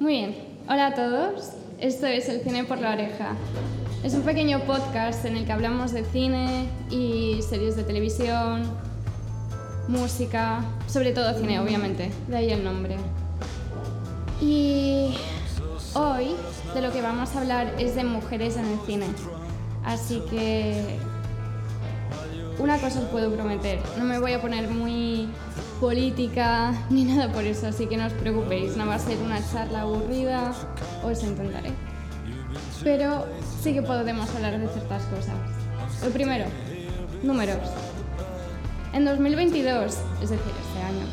Muy bien, hola a todos. Esto es El Cine por la Oreja. Es un pequeño podcast en el que hablamos de cine y series de televisión, música, sobre todo cine, obviamente, de ahí el nombre. Y hoy de lo que vamos a hablar es de mujeres en el cine. Así que una cosa os puedo prometer, no me voy a poner muy política ni nada por eso, así que no os preocupéis, no va a ser una charla aburrida, os intentaré. Pero sí que podemos hablar de ciertas cosas. Lo primero, números. En 2022, es decir, este año,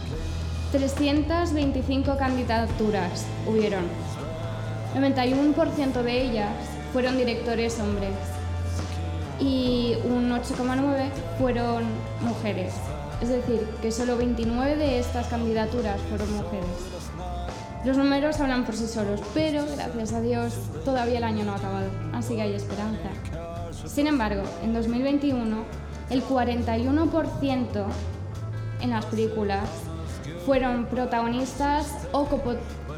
325 candidaturas hubieron. 91% de ellas fueron directores hombres y un 8,9 fueron mujeres. Es decir, que solo 29 de estas candidaturas fueron mujeres. Los números hablan por sí solos, pero gracias a Dios todavía el año no ha acabado, así que hay esperanza. Sin embargo, en 2021 el 41% en las películas fueron protagonistas o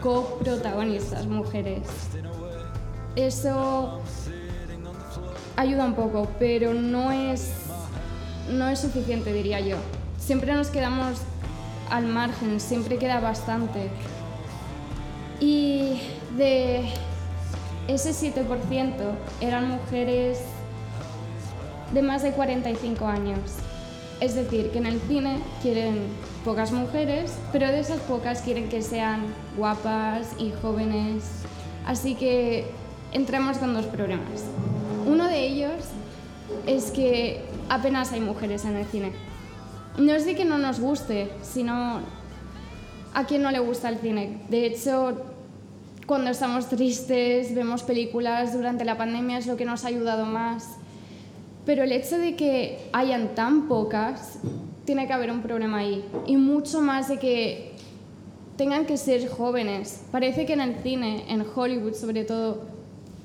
coprotagonistas mujeres. Eso ayuda un poco, pero no es, no es suficiente, diría yo. Siempre nos quedamos al margen, siempre queda bastante. Y de ese 7% eran mujeres de más de 45 años. Es decir, que en el cine quieren pocas mujeres, pero de esas pocas quieren que sean guapas y jóvenes. Así que entramos con dos problemas. Uno de ellos es que apenas hay mujeres en el cine. No es de que no nos guste, sino a quien no le gusta el cine. De hecho, cuando estamos tristes, vemos películas durante la pandemia, es lo que nos ha ayudado más. Pero el hecho de que hayan tan pocas, tiene que haber un problema ahí. Y mucho más de que tengan que ser jóvenes. Parece que en el cine, en Hollywood sobre todo,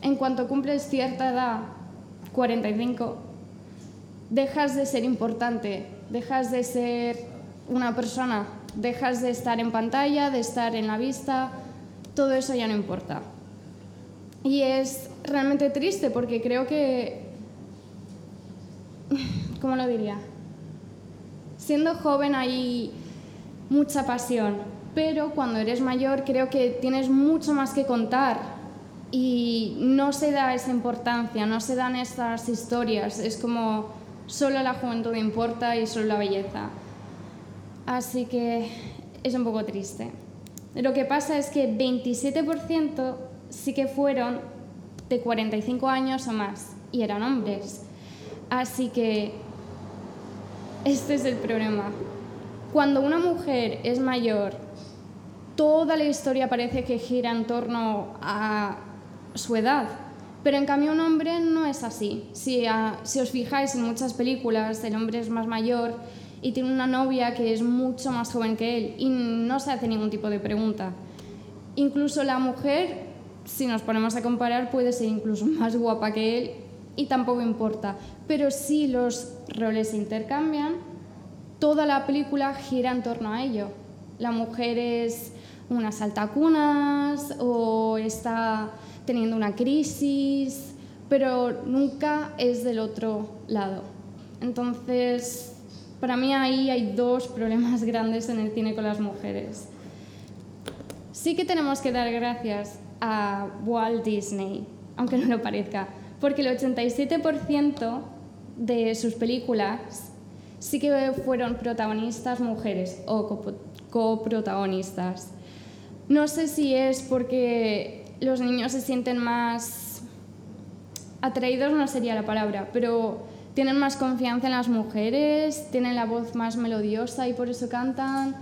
en cuanto cumples cierta edad, 45, dejas de ser importante, dejas de ser una persona, dejas de estar en pantalla, de estar en la vista, todo eso ya no importa. Y es realmente triste porque creo que, ¿cómo lo diría? Siendo joven hay mucha pasión, pero cuando eres mayor creo que tienes mucho más que contar y no se da esa importancia, no se dan estas historias, es como solo la juventud importa y solo la belleza. Así que es un poco triste. Lo que pasa es que 27% sí que fueron de 45 años o más y eran hombres. Así que este es el problema. Cuando una mujer es mayor, toda la historia parece que gira en torno a su edad. Pero en cambio un hombre no es así. Si, si os fijáis en muchas películas, el hombre es más mayor y tiene una novia que es mucho más joven que él y no se hace ningún tipo de pregunta. Incluso la mujer, si nos ponemos a comparar, puede ser incluso más guapa que él y tampoco importa. Pero si los roles se intercambian, toda la película gira en torno a ello. La mujer es una saltacunas o está teniendo una crisis, pero nunca es del otro lado. Entonces, para mí ahí hay dos problemas grandes en el cine con las mujeres. Sí que tenemos que dar gracias a Walt Disney, aunque no lo parezca, porque el 87% de sus películas sí que fueron protagonistas mujeres o coprotagonistas. No sé si es porque los niños se sienten más atraídos, no sería la palabra, pero tienen más confianza en las mujeres, tienen la voz más melodiosa y por eso cantan.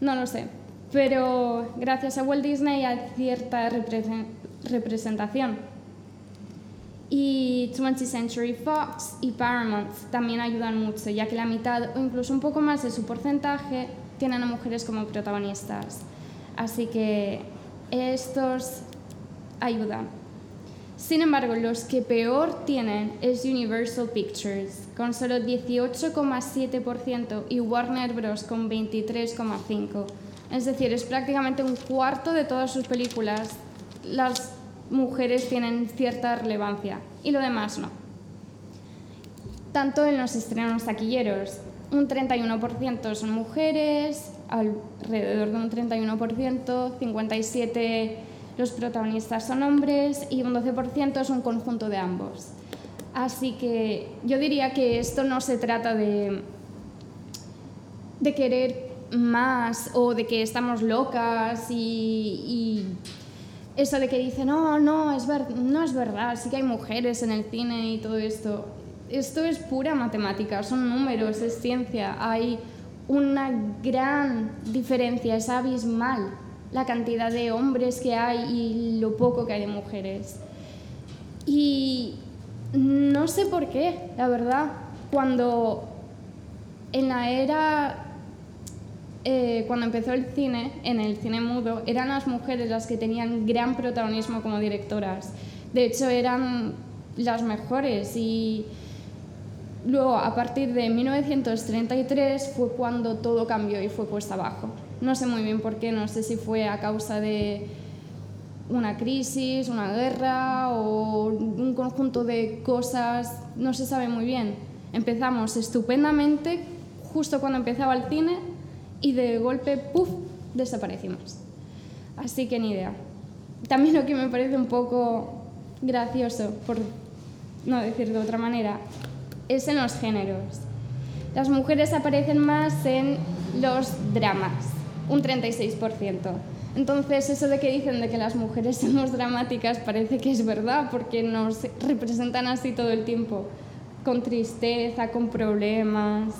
No lo sé. Pero gracias a Walt Disney hay cierta representación. Y 20th Century Fox y Paramount también ayudan mucho, ya que la mitad o incluso un poco más de su porcentaje tienen a mujeres como protagonistas. Así que estos ayudan. Sin embargo, los que peor tienen es Universal Pictures, con solo 18,7% y Warner Bros. con 23,5%. Es decir, es prácticamente un cuarto de todas sus películas. Las mujeres tienen cierta relevancia y lo demás no. Tanto en los estrenos taquilleros, un 31% son mujeres, alrededor de un 31%, 57% los protagonistas son hombres y un 12% es un conjunto de ambos. Así que yo diría que esto no se trata de, de querer más o de que estamos locas y, eso de que dicen, no, no es, no es verdad, sí que hay mujeres en el cine y todo esto. Esto es pura matemática, son números, es ciencia. Hay una gran diferencia, es abismal la cantidad de hombres que hay y lo poco que hay de mujeres. Y no sé por qué, la verdad, cuando en la era, eh, cuando empezó el cine, en el cine mudo, eran las mujeres las que tenían gran protagonismo como directoras. De hecho, eran las mejores y luego, a partir de 1933, fue cuando todo cambió y fue puesta abajo. No sé muy bien por qué, no sé si fue a causa de una crisis, una guerra o un conjunto de cosas, no se sabe muy bien. Empezamos estupendamente justo cuando empezaba el cine y de golpe, ¡puf!, desaparecimos. Así que ni idea. También lo que me parece un poco gracioso, por no decir de otra manera, es en los géneros. Las mujeres aparecen más en los dramas un 36%. Entonces, eso de que dicen de que las mujeres somos dramáticas parece que es verdad, porque nos representan así todo el tiempo, con tristeza, con problemas.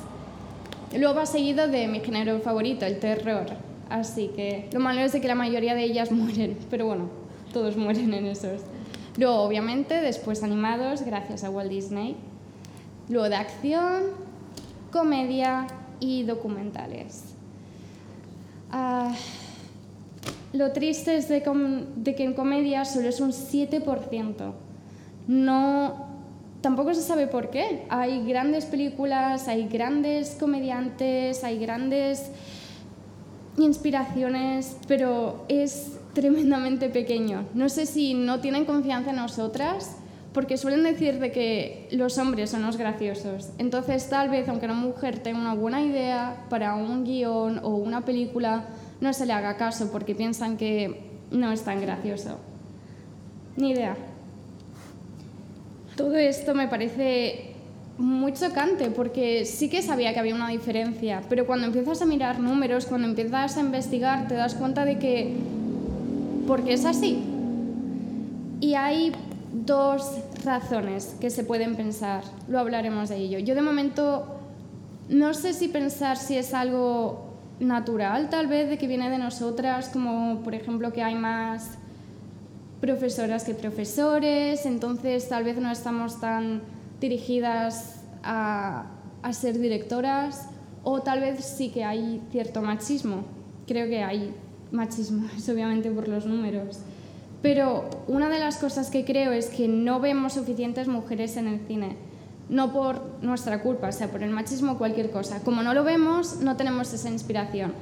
Luego ha seguido de mi género favorito, el terror. Así que lo malo es de que la mayoría de ellas mueren, pero bueno, todos mueren en esos. Luego, obviamente, después animados, gracias a Walt Disney. Luego de acción, comedia y documentales. Ah, lo triste es de, que en comedia solo es un 7%. No, tampoco se sabe por qué. Hay grandes películas, hay grandes comediantes, hay grandes inspiraciones, pero es tremendamente pequeño. No sé si no tienen confianza en nosotras, porque suelen decir de que los hombres son los graciosos. Entonces, tal vez, aunque una mujer tenga una buena idea para un guion o una película, no se le haga caso porque piensan que no es tan gracioso. Ni idea. Todo esto me parece muy chocante porque sí que sabía que había una diferencia, pero cuando empiezas a mirar números, cuando empiezas a investigar, te das cuenta de que... porque es así. Y hay dos razones que se pueden pensar, lo hablaremos de ello. Yo de momento no sé si pensar si es algo natural tal vez de que viene de nosotras, como por ejemplo que hay más profesoras que profesores, entonces tal vez no estamos tan dirigidas a, a ser directoras, o tal vez sí que hay cierto machismo. Creo que hay machismo, es obviamente por los números. Pero una de las cosas que creo es que no vemos suficientes mujeres en el cine. No por nuestra culpa, sea, por el machismo o cualquier cosa. Como no lo vemos, no tenemos esa inspiración.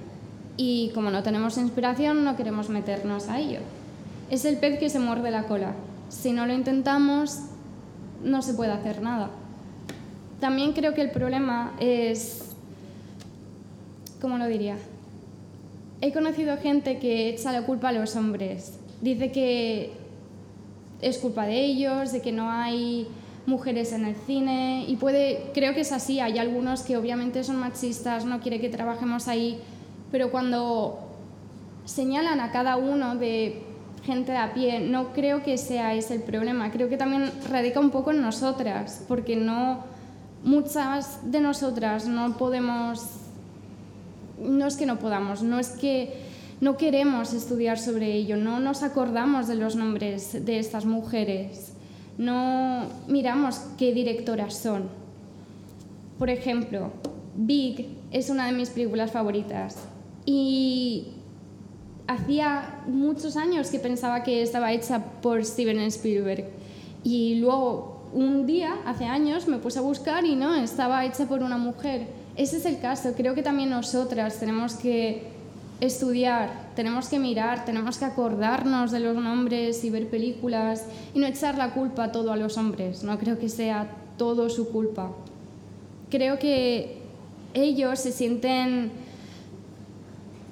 Y como no tenemos inspiración, no queremos meternos a ello. Es el pez que se muerde la cola. Si no lo intentamos, no se puede hacer nada. También creo que el problema es... ¿Cómo lo diría? He conocido gente que echa la culpa a los hombres dice que es culpa de ellos, de que no hay mujeres en el cine y puede, creo que es así, hay algunos que obviamente son machistas, no quiere que trabajemos ahí, pero cuando señalan a cada uno de gente de a pie, no creo que sea ese el problema, creo que también radica un poco en nosotras, porque no muchas de nosotras no podemos no es que no podamos, no es que no queremos estudiar sobre ello, no nos acordamos de los nombres de estas mujeres, no miramos qué directoras son. Por ejemplo, Big es una de mis películas favoritas y hacía muchos años que pensaba que estaba hecha por Steven Spielberg y luego un día, hace años, me puse a buscar y no, estaba hecha por una mujer. Ese es el caso, creo que también nosotras tenemos que estudiar, tenemos que mirar, tenemos que acordarnos de los nombres y ver películas y no echar la culpa todo a los hombres. No creo que sea todo su culpa. Creo que ellos se sienten,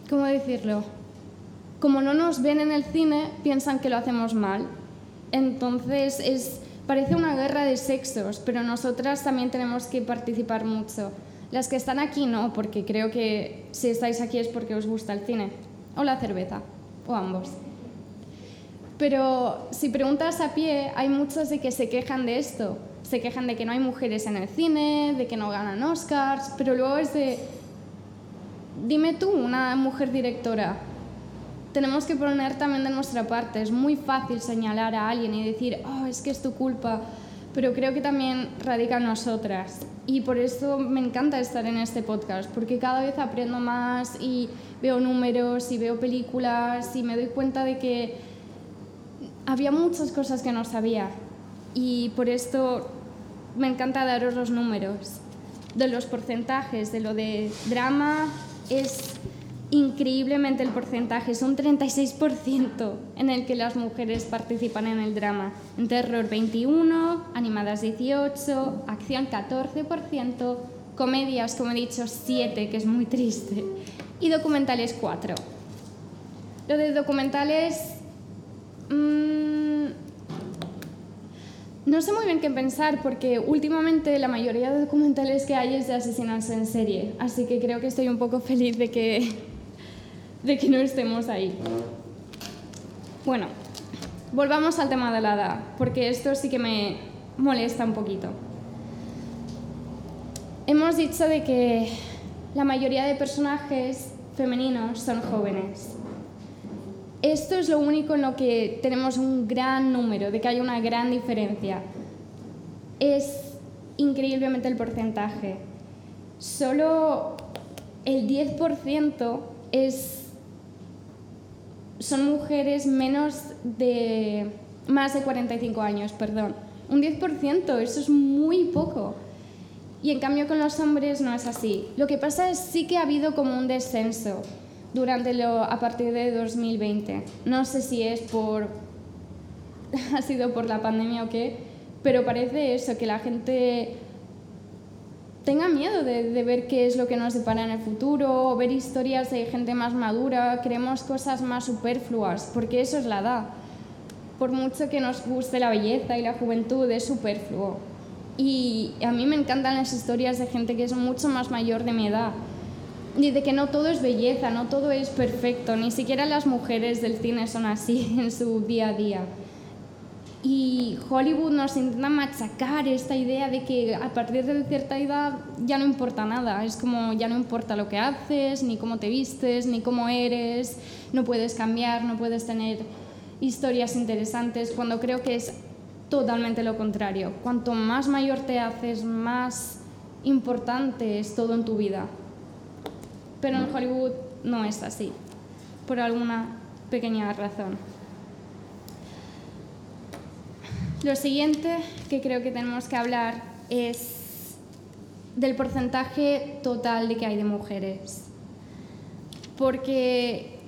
¿cómo decirlo? Como no nos ven en el cine, piensan que lo hacemos mal. Entonces es, parece una guerra de sexos, pero nosotras también tenemos que participar mucho. Las que están aquí no, porque creo que si estáis aquí es porque os gusta el cine, o la cerveza, o ambos. Pero si preguntas a pie, hay muchos de que se quejan de esto, se quejan de que no hay mujeres en el cine, de que no ganan Oscars, pero luego es de, dime tú, una mujer directora, tenemos que poner también de nuestra parte. Es muy fácil señalar a alguien y decir, oh, es que es tu culpa, pero creo que también radica en nosotras. Y por eso me encanta estar en este podcast, porque cada vez aprendo más y veo números y veo películas y me doy cuenta de que había muchas cosas que no sabía. Y por esto me encanta daros los números de los porcentajes, de lo de drama es increíblemente el porcentaje, es un 36% en el que las mujeres participan en el drama. En terror 21, animadas 18, acción 14%, comedias, como he dicho, 7, que es muy triste, y documentales 4. Lo de documentales... Mmm, no sé muy bien qué pensar porque últimamente la mayoría de documentales que hay es de asesinatos en serie, así que creo que estoy un poco feliz de que, de que no estemos ahí. Bueno, volvamos al tema de la edad, porque esto sí que me molesta un poquito. Hemos dicho de que la mayoría de personajes femeninos son jóvenes. Esto es lo único en lo que tenemos un gran número, de que hay una gran diferencia. Es increíblemente el porcentaje. Solo el 10% es, son mujeres menos de más de 45 años, perdón. Un 10%, eso es muy poco. Y en cambio con los hombres no es así. Lo que pasa es sí que ha habido como un descenso durante lo, a partir de 2020. No sé si es por ha sido por la pandemia o qué, pero parece eso, que la gente tenga miedo de, ver qué es lo que nos depara en el futuro, o ver historias de gente más madura, queremos cosas más superfluas, porque eso es la edad. Por mucho que nos guste la belleza y la juventud, es superfluo. Y a mí me encantan las historias de gente que es mucho más mayor de mi edad, ni de que no todo es belleza, no todo es perfecto, ni siquiera las mujeres del cine son así en su día a día. Y Hollywood nos intenta machacar esta idea de que a partir de cierta edad ya no importa nada, es como ya no importa lo que haces, ni cómo te vistes, ni cómo eres, no puedes cambiar, no puedes tener historias interesantes, cuando creo que es totalmente lo contrario. Cuanto más mayor te haces, más importante es todo en tu vida pero en Hollywood no es así, por alguna pequeña razón. Lo siguiente que creo que tenemos que hablar es del porcentaje total de que hay de mujeres. Porque,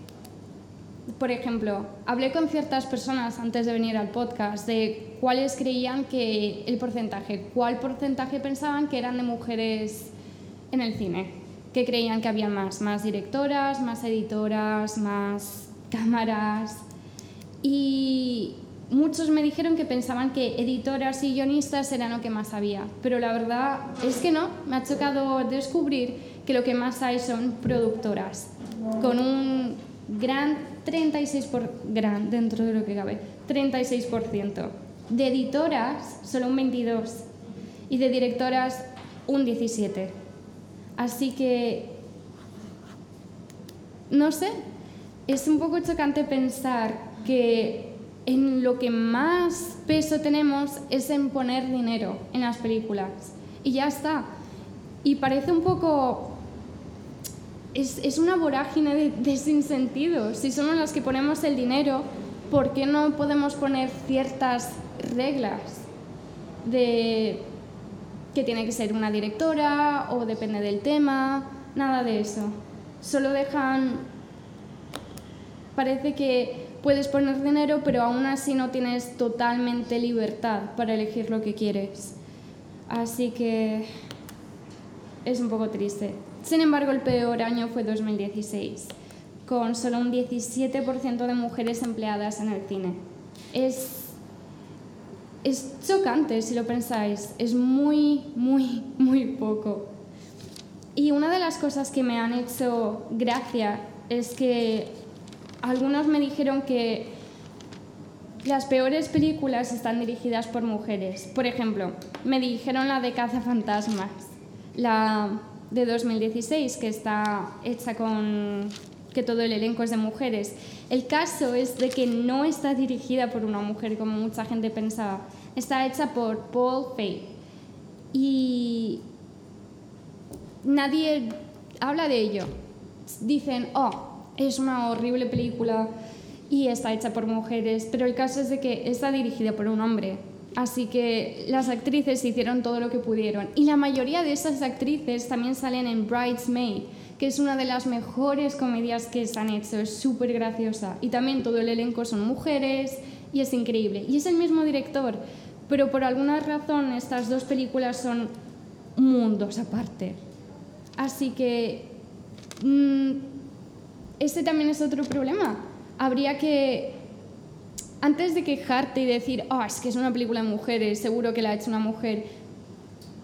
por ejemplo, hablé con ciertas personas antes de venir al podcast de cuáles creían que el porcentaje, cuál porcentaje pensaban que eran de mujeres en el cine que creían que había más, más directoras, más editoras, más cámaras. Y muchos me dijeron que pensaban que editoras y guionistas eran lo que más había, pero la verdad es que no, me ha chocado descubrir que lo que más hay son productoras, con un gran 36%, por, gran dentro de lo que cabe, 36%. De editoras, solo un 22%, y de directoras, un 17%. Así que, no sé, es un poco chocante pensar que en lo que más peso tenemos es en poner dinero en las películas. Y ya está. Y parece un poco... Es, es una vorágine de, de sinsentido. Si somos los que ponemos el dinero, ¿por qué no podemos poner ciertas reglas de que tiene que ser una directora o depende del tema, nada de eso. Solo dejan Parece que puedes poner dinero, pero aún así no tienes totalmente libertad para elegir lo que quieres. Así que es un poco triste. Sin embargo, el peor año fue 2016, con solo un 17% de mujeres empleadas en el cine. Es, es chocante si lo pensáis, es muy, muy, muy poco. Y una de las cosas que me han hecho gracia es que algunos me dijeron que las peores películas están dirigidas por mujeres. Por ejemplo, me dijeron la de Cazafantasmas, la de 2016, que está hecha con que todo el elenco es de mujeres. El caso es de que no está dirigida por una mujer como mucha gente pensaba. Está hecha por Paul Feig. Y nadie habla de ello. Dicen, oh, es una horrible película y está hecha por mujeres, pero el caso es de que está dirigida por un hombre. Así que las actrices hicieron todo lo que pudieron. Y la mayoría de esas actrices también salen en Bridesmaid, que es una de las mejores comedias que se han hecho. Es súper graciosa. Y también todo el elenco son mujeres y es increíble. Y es el mismo director. Pero por alguna razón estas dos películas son mundos aparte. Así que... Mmm, este también es otro problema. Habría que, antes de quejarte y decir, oh, es que es una película de mujeres, seguro que la ha hecho una mujer,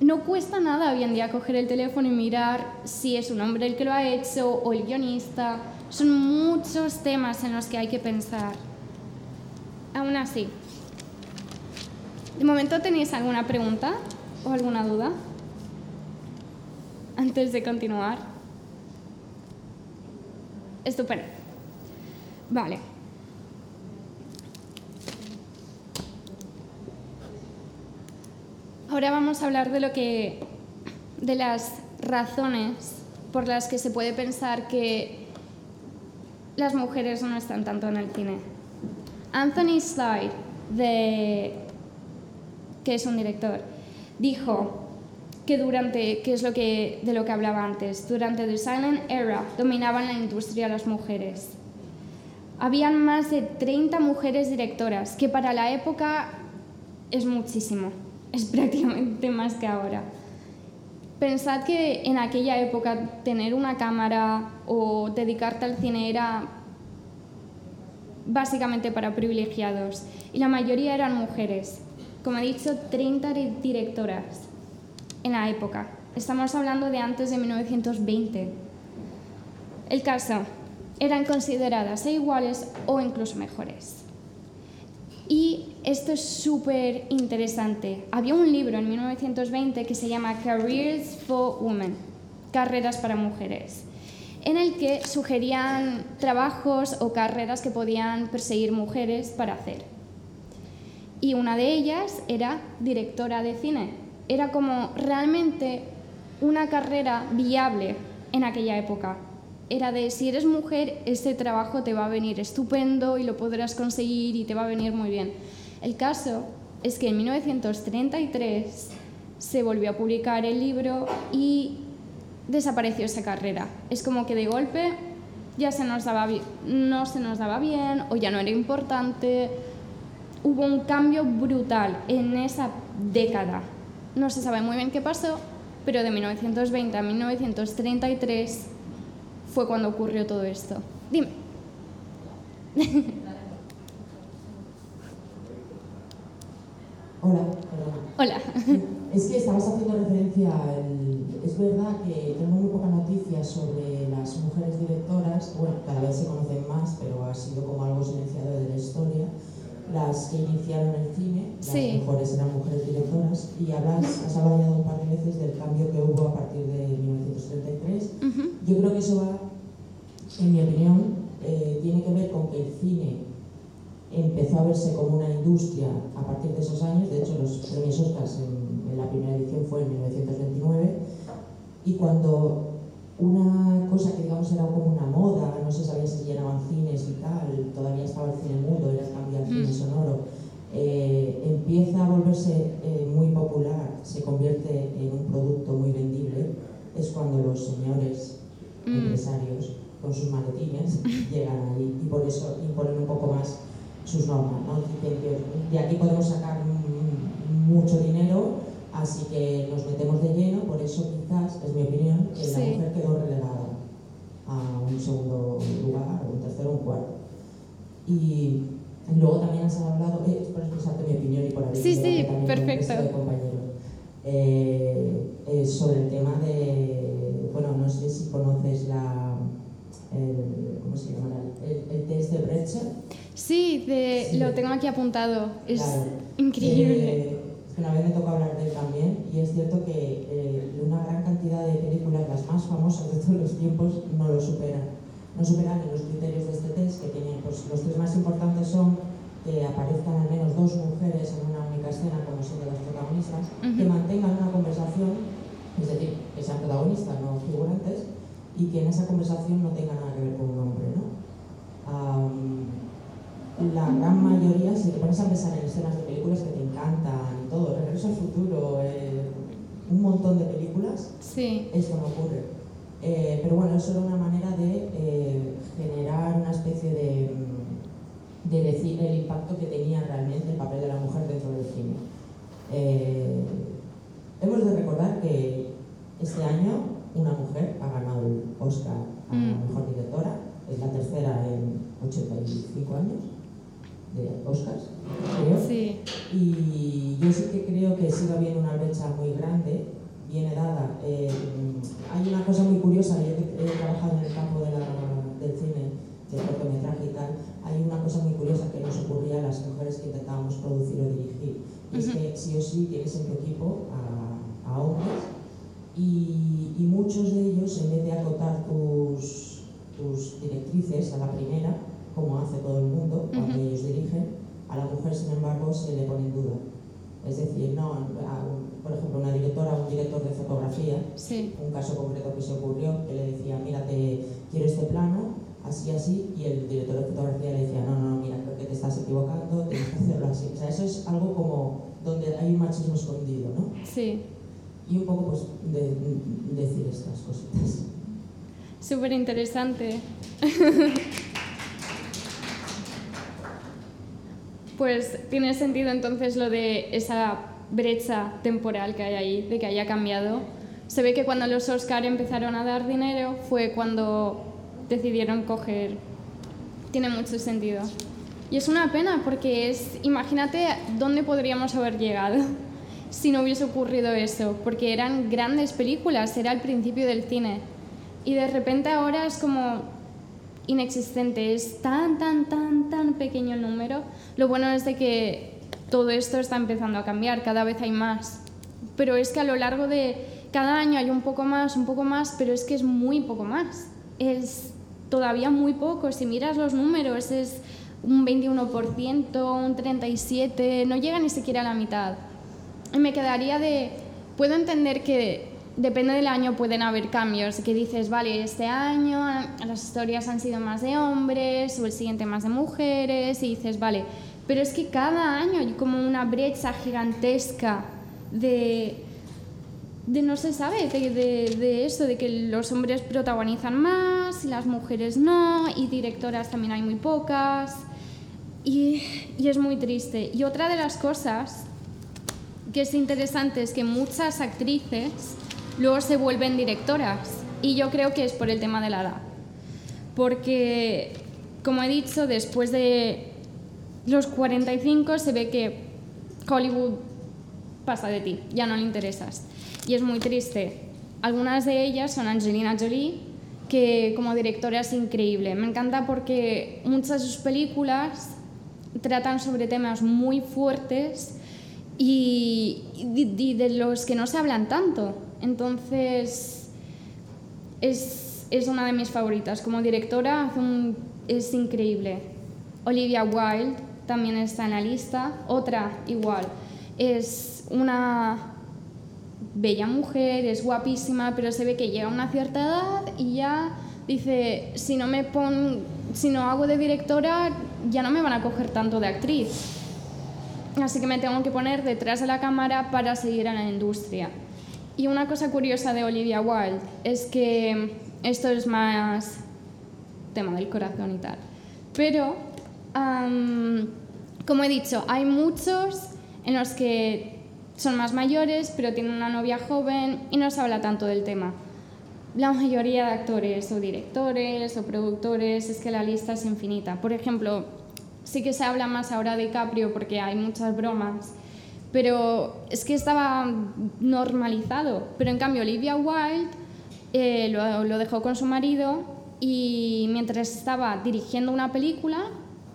no cuesta nada hoy en día coger el teléfono y mirar si es un hombre el que lo ha hecho o el guionista. Son muchos temas en los que hay que pensar. Aún así, ¿de momento tenéis alguna pregunta o alguna duda? Antes de continuar. Estupendo. Vale. Ahora vamos a hablar de lo que de las razones por las que se puede pensar que las mujeres no están tanto en el cine. Anthony Slide, de, que es un director, dijo que durante, que es lo que, de lo que hablaba antes, durante The Silent Era dominaban la industria las mujeres. Habían más de 30 mujeres directoras, que para la época es muchísimo, es prácticamente más que ahora. Pensad que en aquella época tener una cámara o dedicarte al cine era básicamente para privilegiados y la mayoría eran mujeres. Como he dicho, 30 directoras en la época. Estamos hablando de antes de 1920. El caso, eran consideradas iguales o incluso mejores. Y esto es súper interesante. Había un libro en 1920 que se llama Careers for Women, Carreras para Mujeres, en el que sugerían trabajos o carreras que podían perseguir mujeres para hacer. Y una de ellas era directora de cine era como realmente una carrera viable en aquella época. Era de si eres mujer, este trabajo te va a venir estupendo y lo podrás conseguir y te va a venir muy bien. El caso es que en 1933 se volvió a publicar el libro y desapareció esa carrera. Es como que de golpe ya se nos daba no se nos daba bien o ya no era importante. Hubo un cambio brutal en esa década no se sabe muy bien qué pasó, pero de 1920 a 1933 fue cuando ocurrió todo esto. Dime. Hola. Hola. Es que estabas haciendo referencia al... Es verdad que tengo muy pocas noticias sobre las mujeres directoras. Bueno, cada vez se conocen más, pero ha sido como algo silenciado de la historia las que iniciaron el cine, las mejores eran mujeres directoras, y hablas, has hablado un par de veces del cambio que hubo a partir de 1933. Yo creo que eso va, en mi opinión, eh, tiene que ver con que el cine empezó a verse como una industria a partir de esos años, de hecho los premios Oscars en, en la primera edición fue en 1929, y cuando una cosa que digamos era como una moda, no se sabía si llenaban cines y tal, todavía estaba el cine mudo, era al cine mm. sonoro, eh, empieza a volverse eh, muy popular, se convierte en un producto muy vendible, es cuando los señores mm. empresarios con sus maletines llegan allí y por eso imponen un poco más sus normas. ¿no? De aquí podemos sacar mucho dinero, así que nos metemos de lleno, por eso quizás, es mi opinión, que la mujer quedó relegada a un segundo lugar, un tercero un cuarto. Y luego también has hablado, eh, por expresarte mi opinión y por haber sí, sí, perfecto. Eh, eh, sobre el tema de, bueno, no sé si conoces la, el, ¿cómo se llama? El, test de Brecha. Sí, de, lo tengo aquí apuntado, es increíble. Eh, una vez me tocó hablar de él también y es cierto que una gran cantidad de películas, las más famosas de todos los tiempos, no lo superan. No superan los criterios de este test que tienen, pues los tres más importantes son que aparezcan al menos dos mujeres en una única escena como son de las protagonistas, que mantengan una conversación, es decir, que sean protagonistas, no figurantes, y que en esa conversación no tenga nada que ver con un hombre. ¿no? la gran mayoría, si te pones a pensar en escenas de películas que te encantan todo, Regreso al futuro, eh, un montón de películas, sí. eso no ocurre. Eh, pero bueno, eso era una manera de eh, generar una especie de de decir el impacto que tenía realmente el papel de la mujer dentro del cine. Eh, hemos de recordar que este año una mujer ha ganado el Oscar a mm. Mejor Directora, es la tercera en 85 años de Oscars, creo. Sí. Y yo sí que creo que sigue habiendo una brecha muy grande, viene dada. Eh, hay una cosa muy curiosa, yo que he trabajado en el campo de la, del cine, de cortometraje y tal, hay una cosa muy curiosa que nos ocurría a las mujeres que intentábamos producir o dirigir. Y es que sí o sí tienes en tu equipo a, a hombres y, y, muchos de ellos, en vez de acotar tus, tus directrices a la primera, como hace todo el mundo cuando ellos dirigen, a la mujer, sin embargo, se le pone en duda. Es decir, no, por ejemplo, una directora un director de fotografía, un caso concreto que se ocurrió, que le decía, mírate, quiero este plano, así, así, y el director de fotografía le decía, no, no, mira, creo que te estás equivocando, tienes que hacerlo así. O sea, eso es algo como donde hay un machismo escondido, ¿no? Sí. Y un poco, pues, de, decir estas cositas. Súper interesante. pues tiene sentido entonces lo de esa brecha temporal que hay ahí, de que haya cambiado. Se ve que cuando los Oscar empezaron a dar dinero fue cuando decidieron coger. Tiene mucho sentido. Y es una pena porque es, imagínate dónde podríamos haber llegado si no hubiese ocurrido eso, porque eran grandes películas, era el principio del cine. Y de repente ahora es como inexistente, es tan, tan, tan, tan pequeño el número. Lo bueno es de que todo esto está empezando a cambiar, cada vez hay más. Pero es que a lo largo de cada año hay un poco más, un poco más, pero es que es muy poco más. Es todavía muy poco. Si miras los números, es un 21%, un 37%, no llega ni siquiera a la mitad. Y me quedaría de... Puedo entender que depende del año pueden haber cambios, que dices, vale, este año las historias han sido más de hombres o el siguiente más de mujeres, y dices, vale, pero es que cada año hay como una brecha gigantesca de de no se sabe de, de, de, eso, de que los hombres protagonizan más y las mujeres no, y directoras también hay muy pocas, y, y, es muy triste. Y otra de las cosas que es interesante es que muchas actrices luego se vuelven directoras, y yo creo que es por el tema de la edad, porque, como he dicho, después de los 45 se ve que Hollywood pasa de ti, ya no le interesas y es muy triste. Algunas de ellas son Angelina Jolie, que como directora es increíble. Me encanta porque muchas de sus películas tratan sobre temas muy fuertes y, de los que no se hablan tanto. Entonces, es, es una de mis favoritas. Como directora es increíble. Olivia Wilde también está en la lista. Otra igual. Es una bella mujer, es guapísima, pero se ve que llega a una cierta edad y ya dice, si no me pon, si no hago de directora, ya no me van a coger tanto de actriz. Así que me tengo que poner detrás de la cámara para seguir en la industria. Y una cosa curiosa de Olivia Wilde es que esto es más tema del corazón y tal. Pero, como he dicho, hay muchos en los que son más mayores, pero tienen una novia joven y no se habla tanto del tema. La mayoría de actores o directores o productores, es que la lista es infinita. Por ejemplo, sí que se habla más ahora de Caprio porque hay muchas bromas, pero es que estaba normalizado. Pero en cambio Olivia Wilde eh, lo, lo dejó con su marido y mientras estaba dirigiendo una película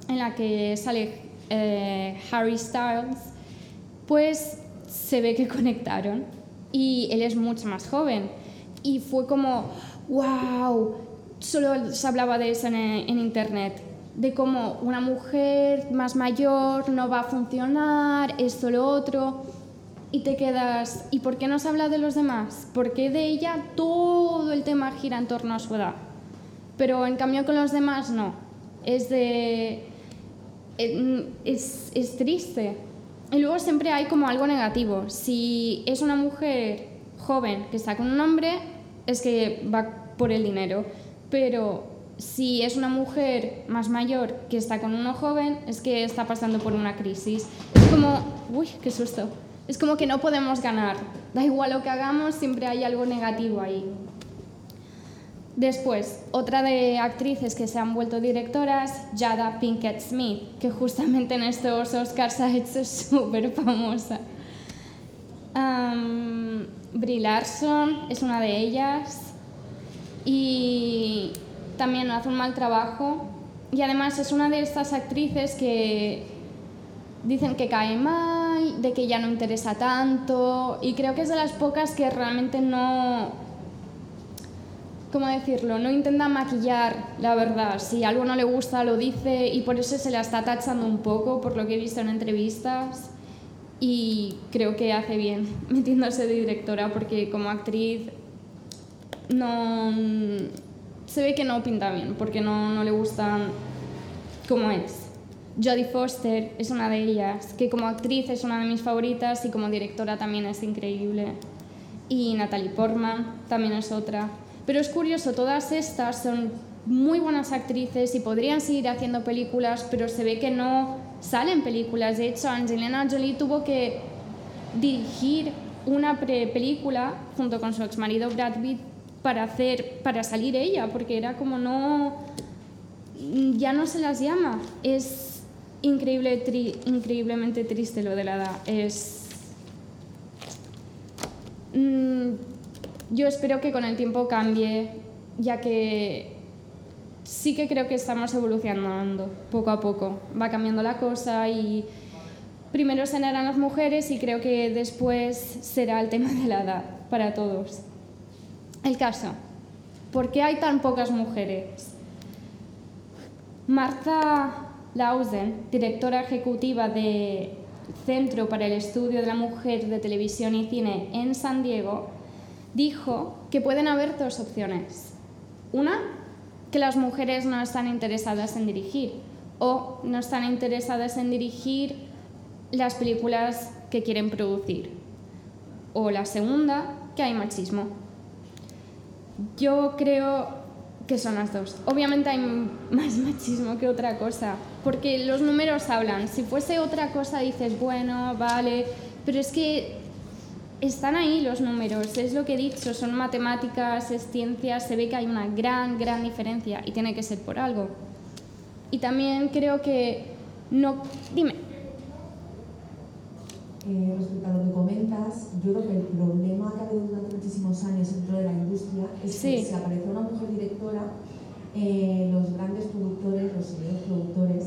en la que sale eh, Harry Styles, pues se ve que conectaron y él es mucho más joven. Y fue como, wow, solo se hablaba de eso en, en internet, de cómo una mujer más mayor no va a funcionar, esto, lo otro, y te quedas, ¿y por qué no se habla de los demás? ¿Por qué de ella todo el tema gira en torno a su edad? Pero en cambio con los demás no, es de... Es, es triste, y luego siempre hay como algo negativo. Si es una mujer joven que está con un hombre, es que va por el dinero. Pero si es una mujer más mayor que está con uno joven, es que está pasando por una crisis. Es como, uy, qué susto. Es como que no podemos ganar. Da igual lo que hagamos, siempre hay algo negativo ahí. Después, otra de actrices que se han vuelto directoras, Jada Pinkett Smith, que justamente en estos Oscars ha hecho súper famosa. Brie Larson es una de ellas y también hace un mal trabajo. Y además es una de estas actrices que dicen que cae mal, de que ya no interesa tanto y creo que es de las pocas que realmente no ¿cómo decirlo? No intenta maquillar la verdad. Si algo no le gusta, lo dice y por eso se la está tachando un poco, por lo que he visto en entrevistas. Y creo que hace bien metiéndose de directora porque como actriz no se ve que no pinta bien porque no, no le gusta como es. Jodie Foster es una de ellas, que como actriz es una de mis favoritas y como directora también es increíble. Y Natalie Portman también es otra. Pero es curioso, todas estas son muy buenas actrices y podrían seguir haciendo películas, pero se ve que no salen películas. De hecho, Angelina Jolie tuvo que dirigir una película junto con su ex marido Brad Pitt para hacer para salir ella, porque era como no ya no se las llama. Es increíble increíblemente triste lo de la edad. Es mm, yo espero que con el tiempo cambie, ya que sí que creo que estamos evolucionando poco a poco. Va cambiando la cosa y primero serán las mujeres y creo que después será el tema de la edad para todos. El caso, ¿por qué hay tan pocas mujeres? Martha Lausen, directora ejecutiva de Centro para el Estudio de la Mujer de Televisión y Cine en San Diego, dijo que pueden haber dos opciones. Una, que las mujeres no están interesadas en dirigir o no están interesadas en dirigir las películas que quieren producir. O la segunda, que hay machismo. Yo creo que son las dos. Obviamente hay más machismo que otra cosa, porque los números hablan. Si fuese otra cosa dices, bueno, vale, pero es que están ahí los números, es lo que he dicho, son matemáticas, es ciencia, se ve que hay una gran, gran diferencia y tiene que ser por algo. Y también creo que no... Dime. Eh, respecto a lo que comentas, yo creo que el problema que ha habido durante muchísimos años dentro de la industria es que si aparece una mujer directora, eh, los grandes productores, los señores productores,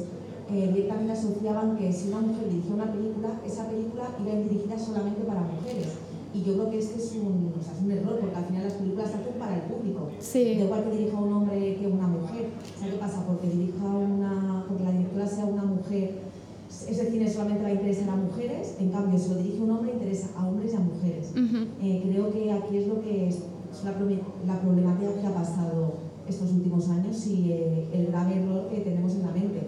eh, directamente asociaban que si una mujer dirigía una película, esa película iba dirigida solamente para mujeres. Y yo creo que este es un, o sea, es un error, porque al final las películas se hacen para el público. Sí. De igual que dirija un hombre que una mujer. ¿Sabes qué pasa? Porque dirija una, porque la directora sea una mujer, ese cine solamente va a interesar a mujeres, en cambio, si lo dirige un hombre, interesa a hombres y a mujeres. Eh, creo que aquí es lo que es, la, la, problemática que ha pasado estos últimos años y eh, el grave error que tenemos en la mente.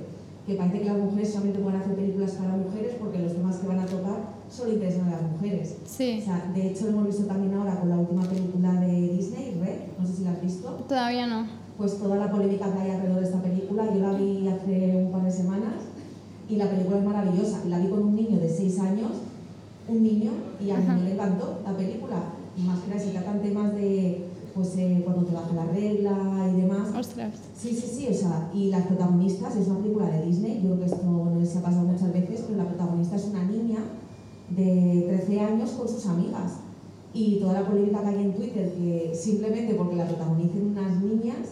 Que parece que las mujeres solamente pueden hacer películas para mujeres porque los temas que van a tocar solo interesan a las mujeres. Sí. O sea, de hecho lo hemos visto también ahora con la última película de Disney, Red, no sé si la has visto. Todavía no. pues toda la polémica que hay alrededor de esta película. Yo la vi hace un par de semanas y la película es maravillosa. La vi con un niño de 6 años, un niño, y a mí le encantó la película. Más que nada se tratan temas de pues eh, cuando te baja la regla y demás. Ostras. Sí, sí, sí, o sea, y las protagonistas, es una película de Disney, yo creo que esto no se ha pasado muchas veces, pero la protagonista es una niña de 13 años con sus amigas. Y toda la polémica que hay en Twitter, que simplemente porque la protagonicen unas niñas,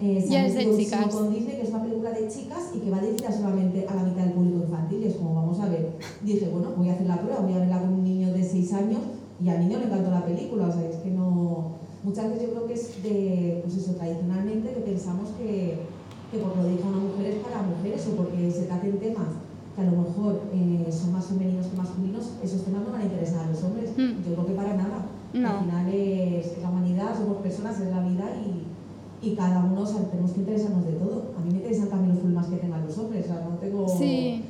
eh, Ya es de chicas. con Disney, que es una película de chicas y que va dirigida solamente a la mitad del público infantil. Y es como, vamos a ver, dije, bueno, voy a hacer la prueba, voy a verla con un niño de 6 años y al niño le encantó la película, o sea, es que no... Muchas veces yo creo que es de, pues eso, tradicionalmente que pensamos que, que por lo que diga una mujer es para mujeres o porque se traten temas que a lo mejor eh, son más femeninos que masculinos, esos temas no van a interesar a los hombres. Mm. Yo creo que para nada. No. Al final es, es la humanidad, somos personas, es la vida y, y cada uno o sea, tenemos que interesarnos de todo. A mí me interesan también los problemas que tengan los hombres, o sea, no tengo... Sí,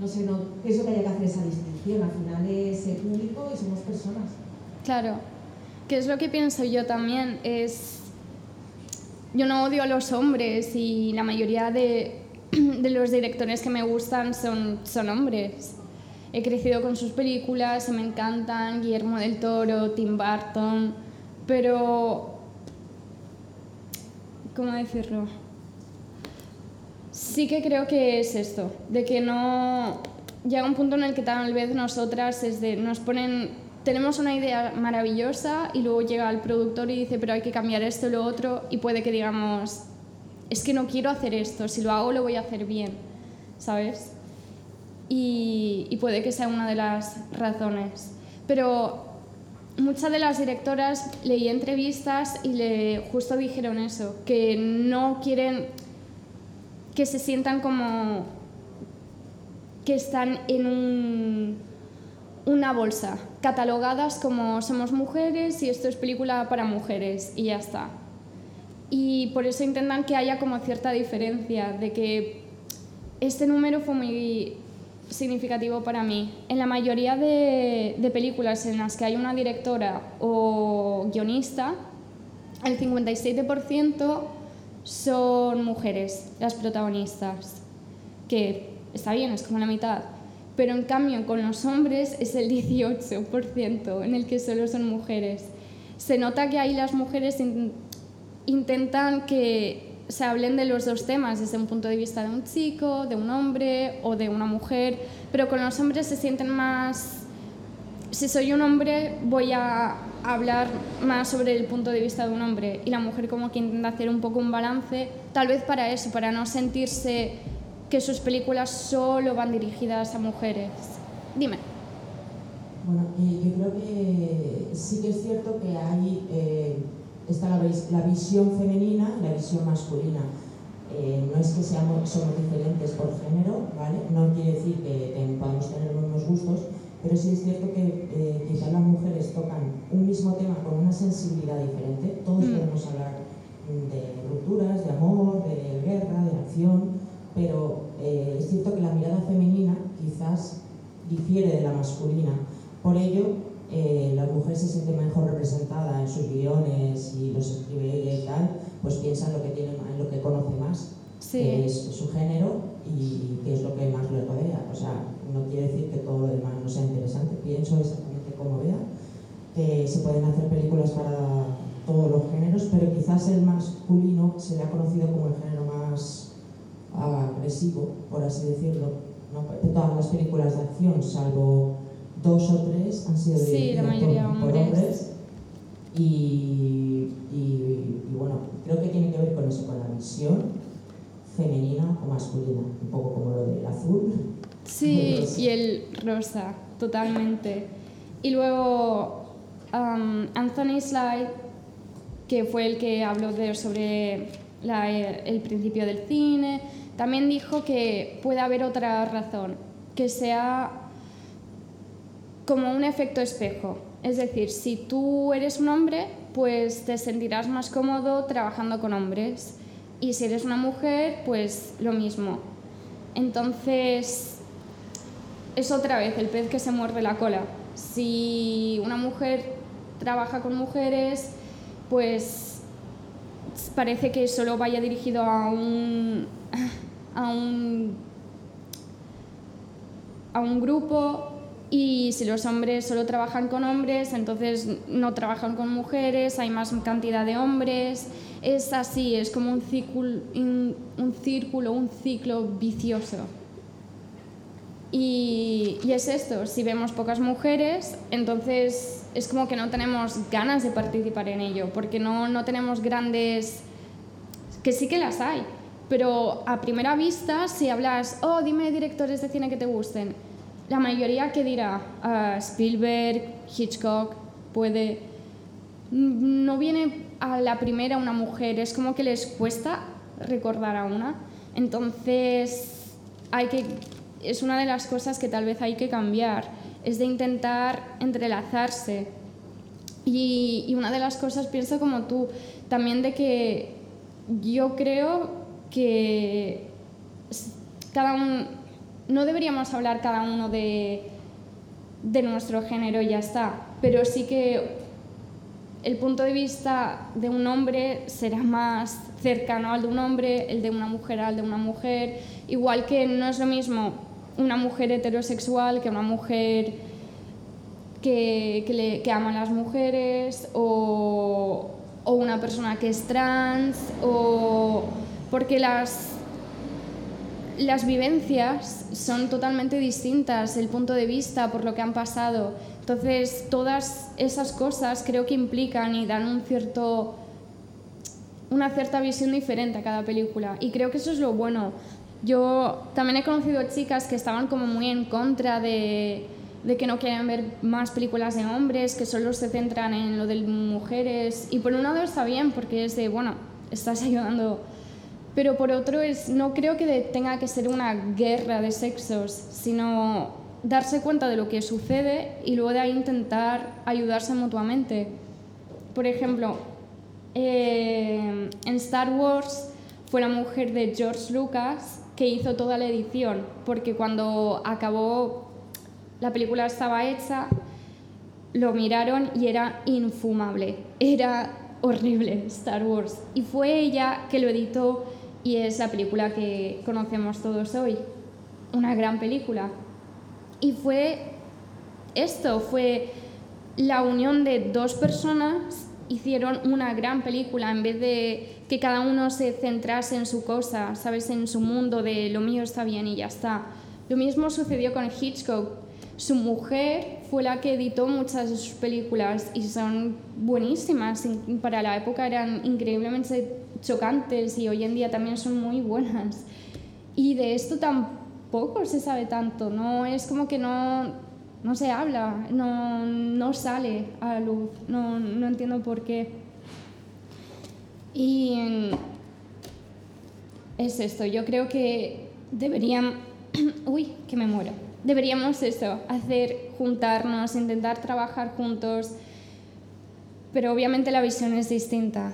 No sé, no pienso que haya que hacer esa distinción. Al final es el público y somos personas. claro. Que es lo que pienso yo también, es... Yo no odio a los hombres y la mayoría de, de los directores que me gustan son, son hombres. He crecido con sus películas me encantan, Guillermo del Toro, Tim Burton, pero... ¿Cómo decirlo? Sí que creo que es esto, de que no... Llega un punto en el que tal vez nosotras es de, nos ponen... Tenemos una idea maravillosa y luego llega el productor y dice, pero hay que cambiar esto lo otro y puede que digamos, es que no quiero hacer esto, si lo hago lo voy a hacer bien, ¿sabes? Y puede que sea una de las razones. Pero muchas de las directoras leí entrevistas y le justo dijeron eso, que no quieren que se sientan como que están en un- una bolsa, catalogadas como somos mujeres y esto es película para mujeres y ya está. Y por eso intentan que haya como cierta diferencia, de que este número fue muy significativo para mí. En la mayoría de, películas en las que hay una directora o guionista, el 57% son mujeres las protagonistas, que está bien, es como la mitad. Pero en cambio con los hombres es el 18% en el que solo son mujeres. Se nota que ahí las mujeres in- intentan que se hablen de los dos temas desde un punto de vista de un chico, de un hombre o de una mujer, pero con los hombres se sienten más si soy un hombre voy a hablar más sobre el punto de vista de un hombre y la mujer como que intenta hacer un poco un balance, tal vez para eso, para no sentirse que sus películas solo van dirigidas a mujeres. Dime. Bueno, eh, yo creo que sí que es cierto que hay eh, está la, vis- la visión femenina y la visión masculina. Eh, no es que seamos somos diferentes por género, ¿vale? No quiere decir que podamos tener los mismos gustos, pero sí es cierto que eh, quizás las mujeres tocan un mismo tema con una sensibilidad diferente. Todos Mm. podemos hablar de rupturas, de amor, de guerra, de acción, pero eh, es cierto que la mirada femenina quizás difiere de la masculina. Por ello, eh, la mujer se siente mejor representada en sus guiones y los escribe ella y tal, pues piensa en lo que, tiene, en lo que conoce más, Sí. que es su género y que es lo que más le rodea. O sea, no quiere decir que todo lo demás no sea interesante, pienso exactamente como vea, que se pueden hacer películas para todos los géneros, pero quizás el masculino se le ha conocido como el género más agresivo, por así decirlo. ¿no? Todas las películas de acción, salvo dos o tres, han sido Sí, la mayoría por, por hombres. hombres. Y, y- y bueno, creo que tiene que ver con eso, con la visión femenina o masculina, un poco como lo del azul. Sí, y el rosa, totalmente. Y luego um, Anthony Sly, que fue el que habló de, sobre la- el principio del cine, también dijo que puede haber otra razón, que sea como un efecto espejo. Es decir, si tú eres un hombre, pues te sentirás más cómodo trabajando con hombres. Y si eres una mujer, pues lo mismo. Entonces, es otra vez el pez que se muerde la cola. Si una mujer trabaja con mujeres, pues parece que solo vaya dirigido a un, a un, a un grupo y si los hombres solo trabajan con hombres, entonces no trabajan con mujeres, hay más cantidad de hombres. Es así, es como un círculo, un, círculo, un ciclo vicioso. Y, y, es esto, si vemos pocas mujeres, entonces es como que no tenemos ganas de participar en ello, porque no, no tenemos grandes... que sí que las hay, pero a primera vista, si hablas, oh, dime directores de cine que te gusten, la mayoría que dirá uh, Spielberg, Hitchcock, puede... No viene a la primera una mujer, es como que les cuesta recordar a una. Entonces, hay que, es una de las cosas que tal vez hay que cambiar, es de intentar entrelazarse. Y, y una de las cosas, pienso como tú, también de que yo creo que cada uno no deberíamos hablar cada uno de, nuestro género y ya está, pero sí que el punto de vista de un hombre será más cercano al de un hombre, el de una mujer al de una mujer, igual que no es lo mismo una mujer heterosexual que una mujer que, que, le, que ama a las mujeres o, o una persona que es trans o porque las las vivencias son totalmente distintas, el punto de vista por lo que han pasado. Entonces, todas esas cosas creo que implican y dan un cierto, una cierta visión diferente a cada película. Y creo que eso es lo bueno. Yo también he conocido chicas que estaban como muy en contra de, de que no quieren ver más películas de hombres, que solo se centran en lo de mujeres. Y por un lado está bien, porque es de, bueno, estás ayudando pero por otro es, no creo que tenga que ser una guerra de sexos, sino darse cuenta de lo que sucede y luego de intentar ayudarse mutuamente. Por ejemplo, eh, en Star Wars fue la mujer de George Lucas que hizo toda la edición, porque cuando acabó la película estaba hecha, lo miraron y era infumable, era horrible Star Wars. Y fue ella que lo editó y es la película que conocemos todos hoy, una gran película. Y fue esto, fue la unión de dos personas hicieron una gran película en vez de que cada uno se centrase en su cosa, sabes, en su mundo de lo mío está bien y ya está. Lo mismo sucedió con Hitchcock. Su mujer fue la que editó muchas de sus películas y son buenísimas. Para la época eran increíblemente chocantes y hoy en día también son muy buenas. Y de esto tampoco se sabe tanto, no es como que no, no se habla, no, no sale a la luz, no, no entiendo por qué. Y es esto, yo creo que deberían, uy, que me muero, deberíamos eso, hacer, juntarnos, intentar trabajar juntos, pero obviamente la visión es distinta.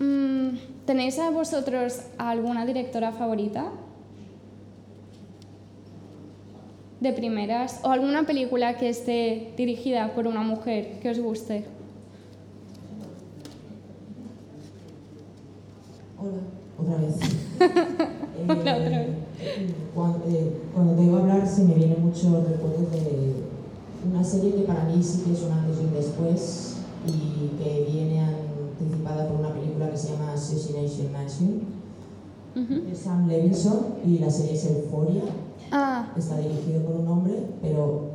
Mm, ¿Tenéis a vosotros alguna directora favorita? De primeras. ¿O alguna película que esté dirigida por una mujer que os guste? Hola, otra vez. Hola, otra vez. Eh, cuando, eh, cuando, te a hablar se me viene mucho recuerdo de una serie que para mí sí que es un antes y un después y que viene a participada por una película que se llama Assassination Nation, de Sam Levinson, y la serie es Euphoria. Ah. Está dirigido por un hombre, pero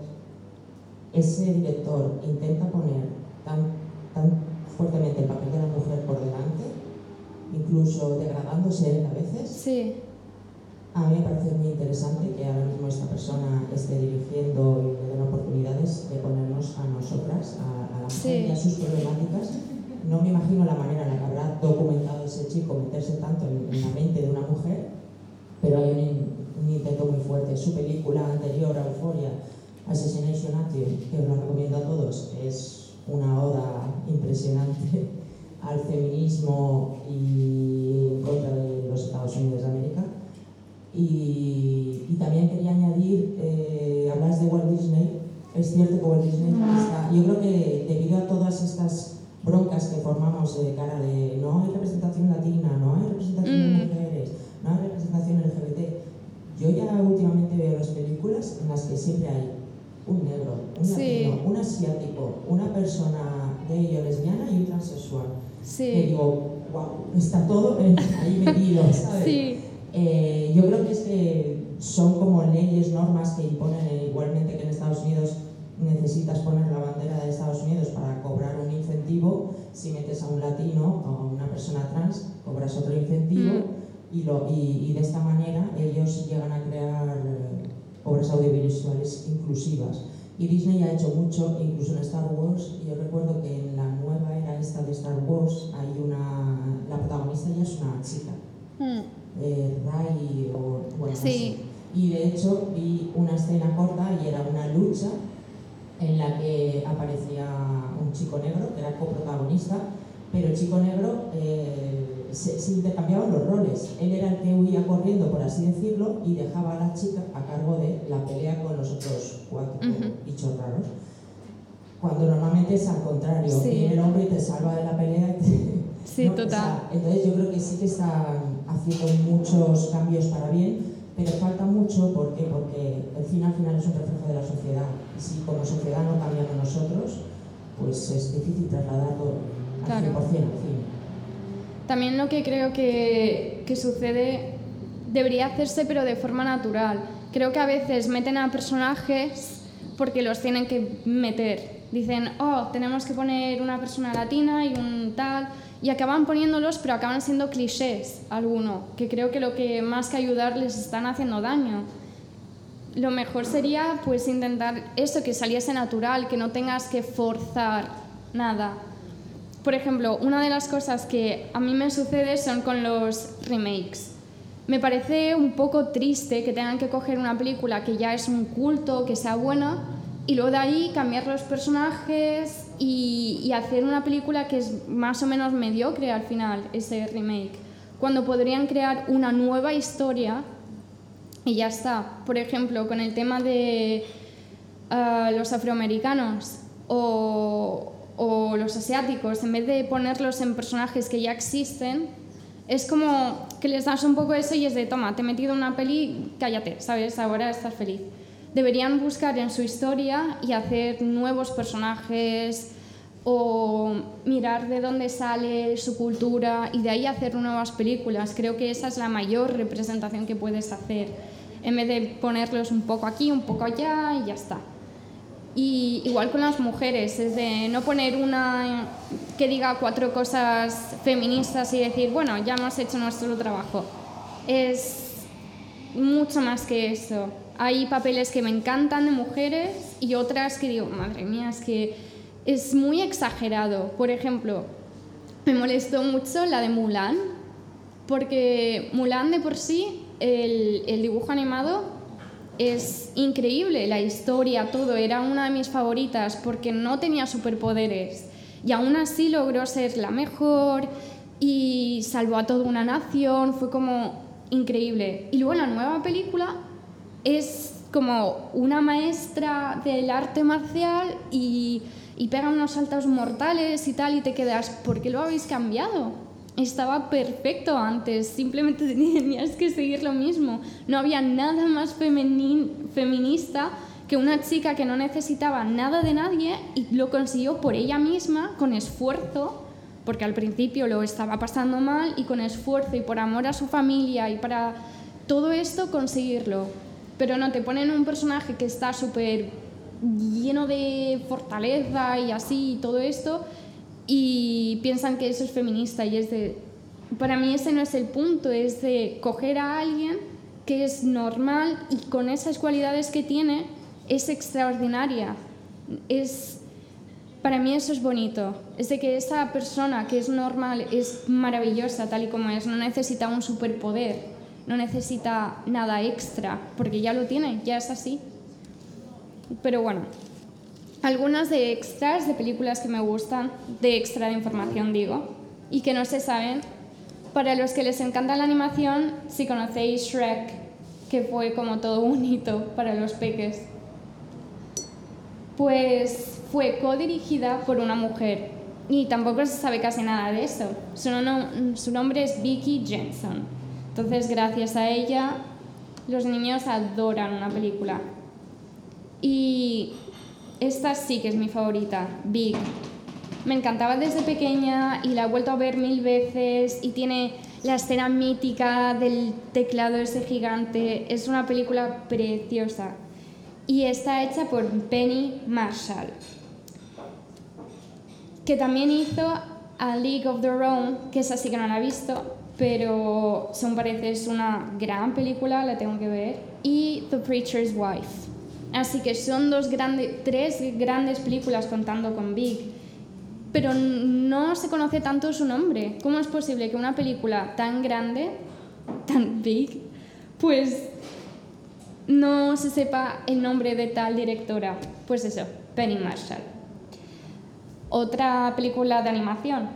ese director intenta poner tan, tan fuertemente el papel de la mujer por delante, incluso degradándose él a veces. Sí. A mí me parece muy interesante que ahora mismo esta persona esté dirigiendo y le den oportunidades de ponernos a nosotras, a, a la mujer y a sus problemáticas no me imagino la manera en la que habrá documentado ese chico meterse tanto en, la mente de una mujer, pero hay un, intento muy fuerte. Su película anterior a Euphoria, Assassination Active, que os la recomiendo a todos, es una oda impresionante al feminismo y en contra de los Estados Unidos de América. Y, también quería añadir, eh, hablas de Walt Disney, es cierto que Walt Disney está, yo creo que debido a todas estas broncas que formamos de cara de no hay representación latina, no hay representación de Mm. mujeres, no hay representación LGBT. Yo ya últimamente veo las películas en las que siempre hay un negro, un Sí. latino, un asiático, una persona gay o lesbiana y un transexual. Que Sí, digo, wow, está todo ahí metido, ¿sabes? sí, Eh, yo creo que es que son como leyes, normas que imponen igualmente que en Estados Unidos necesitas poner la bandera de Estados Unidos para cobrar un incentivo. Si metes a un latino o a una persona trans, cobras otro incentivo y, lo, y, y de esta manera ellos llegan a crear eh, obras audiovisuales inclusivas. Y Disney ha hecho mucho, incluso en Star Wars. Yo recuerdo que en la nueva era esta de Star Wars hay una. La protagonista ya es una chica Mm, eh, Ray o bueno, no Sí. sé. y de hecho vi una escena corta y era una lucha en la que aparecía un chico negro que era coprotagonista pero el chico negro eh, se, se intercambiaban los roles él era el que huía corriendo por así decirlo y dejaba a la chica a cargo de la pelea con los otros cuatro Ujú. bichos raros cuando normalmente es al contrario Sí. viene el hombre y te salva de la pelea sí, ¿no? O total. sea, entonces yo creo que sí que están haciendo muchos cambios para bien, pero falta mucho ¿por qué? porque el cine al final es un reflejo de la sociedad. Y si como sociedad no cambiamos nosotros, pues es difícil trasladarlo al Claro. 100% al cine. También lo que creo que, que sucede debería hacerse pero de forma natural. Creo que a veces meten a personajes porque los tienen que meter. Dicen, oh, tenemos que poner una persona latina y un tal, y acaban poniéndolos pero acaban siendo clichés alguno, que creo que lo que más que ayudar les están haciendo daño. Lo mejor sería pues intentar eso, que saliese natural, que no tengas que forzar nada. Por ejemplo, una de las cosas que a mí me sucede son con los remakes. Me parece un poco triste que tengan que coger una película que ya es un culto, que sea buena, y luego de ahí cambiar los personajes y, y hacer una película que es más o menos mediocre al final, ese remake. Cuando podrían crear una nueva historia y ya está. Por ejemplo, con el tema de ah, los afroamericanos o, o los asiáticos, en vez de ponerlos en personajes que ya existen, es como que les das un poco eso y es de, toma, te he metido una peli, cállate, ¿sabes? Ahora estás feliz. Deberían buscar en su historia y hacer nuevos personajes o mirar de dónde sale su cultura y de ahí hacer nuevas películas. Creo que esa es la mayor representación que puedes hacer, en vez de ponerlos un poco aquí, un poco allá y ya está. Y igual con las mujeres, es de no poner una que diga cuatro cosas feministas y decir, bueno, ya hemos hecho nuestro trabajo. Es mucho más que eso. Hay papeles que me encantan de mujeres y otras que digo, madre mía, es que es muy exagerado. Por ejemplo, me molestó mucho la de Mulan, porque Mulan de por sí, el, dibujo animado es increíble, la historia, todo, era una de mis favoritas porque no tenía superpoderes y aún así logró ser la mejor y salvó a toda una nación, fue como increíble. Y luego la nueva película es como una maestra del arte marcial y, y pega unos saltos mortales y tal y te quedas, ¿por qué lo habéis cambiado? Estaba perfecto antes, simplemente tenías que seguir lo mismo. No había nada más femeni- feminista que una chica que no necesitaba nada de nadie y lo consiguió por ella misma, con esfuerzo, porque al principio lo estaba pasando mal y con esfuerzo y por amor a su familia y para todo esto conseguirlo. Pero no, te ponen un personaje que está súper lleno de fortaleza y así y todo esto y piensan que eso es feminista y es de... Para mí ese no es el punto, es de coger a alguien que es normal y con esas cualidades que tiene es extraordinaria. Es, para mí eso es bonito, es de que esa persona que es normal es maravillosa tal y como es, no necesita un superpoder, no necesita nada extra, porque ya lo tiene, ya es así. Pero bueno, algunas de extras de películas que me gustan, de extra de información digo, y que no se saben. Para los que les encanta la animación, si conocéis Shrek, que fue como todo un hito para los peques, pues fue codirigida por una mujer. y tampoco se sabe casi nada de eso. Su, su nombre es Vicky Jensen. Entonces, gracias a ella, los niños adoran una película. Y esta sí que es mi favorita, Big. Me encantaba desde pequeña y la he vuelto a ver mil veces y tiene la escena mítica del teclado ese gigante. Es una película preciosa y está hecha por Penny Marshall, que también hizo A League of Their Own, que esa sí que no la he visto, pero según parece es una gran película, la tengo que ver, y The Preacher's Wife. Así que son dos grandes, tres grandes películas contando con Big, pero no se conoce tanto su nombre. ¿Cómo es posible que una película tan grande, tan big, pues no se sepa el nombre de tal directora. Pues eso, Penny Marshall. Otra película de animación,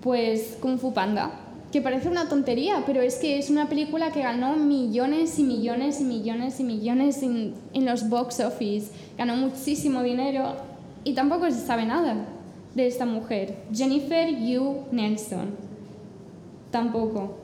pues Kung Fu Panda, que parece una tontería, pero es que es una película que ganó millones y millones y millones y millones en, en los box office, ganó muchísimo dinero y tampoco se sabe nada de esta mujer, Jennifer Yu Nelson. Tampoco.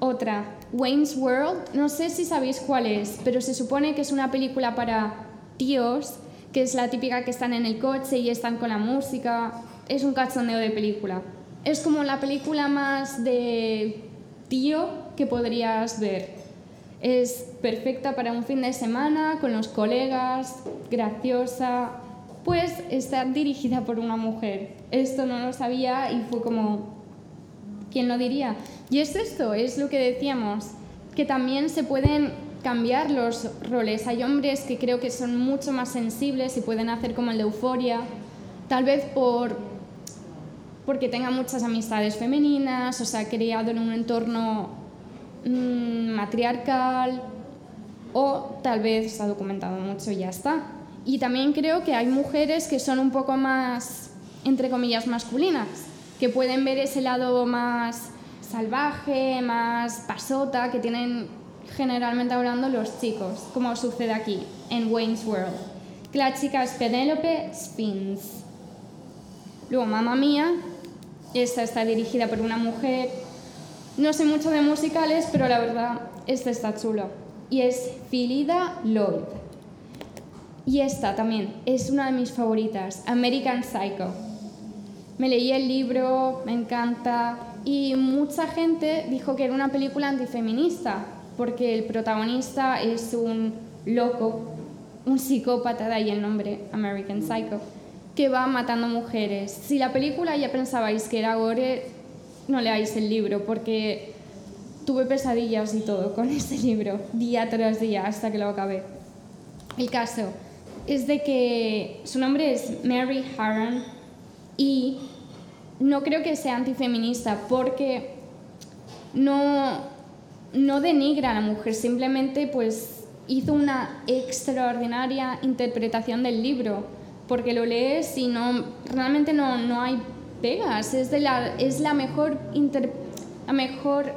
Otra, Wayne's World, no sé si sabéis cuál es, pero se supone que es una película para tíos, que es la típica que están en el coche y están con la música. Es un cachondeo de película. Es como la película más de tío que podrías ver. Es perfecta para un fin de semana, con los colegas, graciosa. Pues está dirigida por una mujer. Esto no lo sabía y fue como, ¿quién lo diría? Y es esto, es lo que decíamos, que también se pueden cambiar los roles. Hay hombres que creo que son mucho más sensibles y pueden hacer como el de euforia, tal vez por porque tenga muchas amistades femeninas, o sea, criado en un entorno mmm, matriarcal, o tal vez ha documentado mucho y ya está. Y también creo que hay mujeres que son un poco más, entre comillas, masculinas, que pueden ver ese lado más salvaje, más pasota, que tienen generalmente hablando los chicos, como sucede aquí, en Wayne's World. Que la chica es Penelope Spins. Luego, Mamma Mía, esta está dirigida por una mujer. No sé mucho de musicales, pero la verdad, esta está chulo. Y es Philida Lloyd. Y esta también es una de mis favoritas, American Psycho. Me leí el libro, me encanta, y mucha gente dijo que era una película antifeminista, porque el protagonista es un loco, un psicópata, de ahí el nombre, American Psycho, que va matando mujeres. Si la película ya pensabais que era gore, no leáis el libro, porque tuve pesadillas y todo con ese libro, día tras día, hasta que lo acabé. El caso es de que su nombre es Mary Harron y no creo que sea antifeminista porque no, no denigra a la mujer, simplemente pues hizo una extraordinaria interpretación del libro, porque lo lees y no, realmente no, no hay pegas, es, de la, es la, mejor la mejor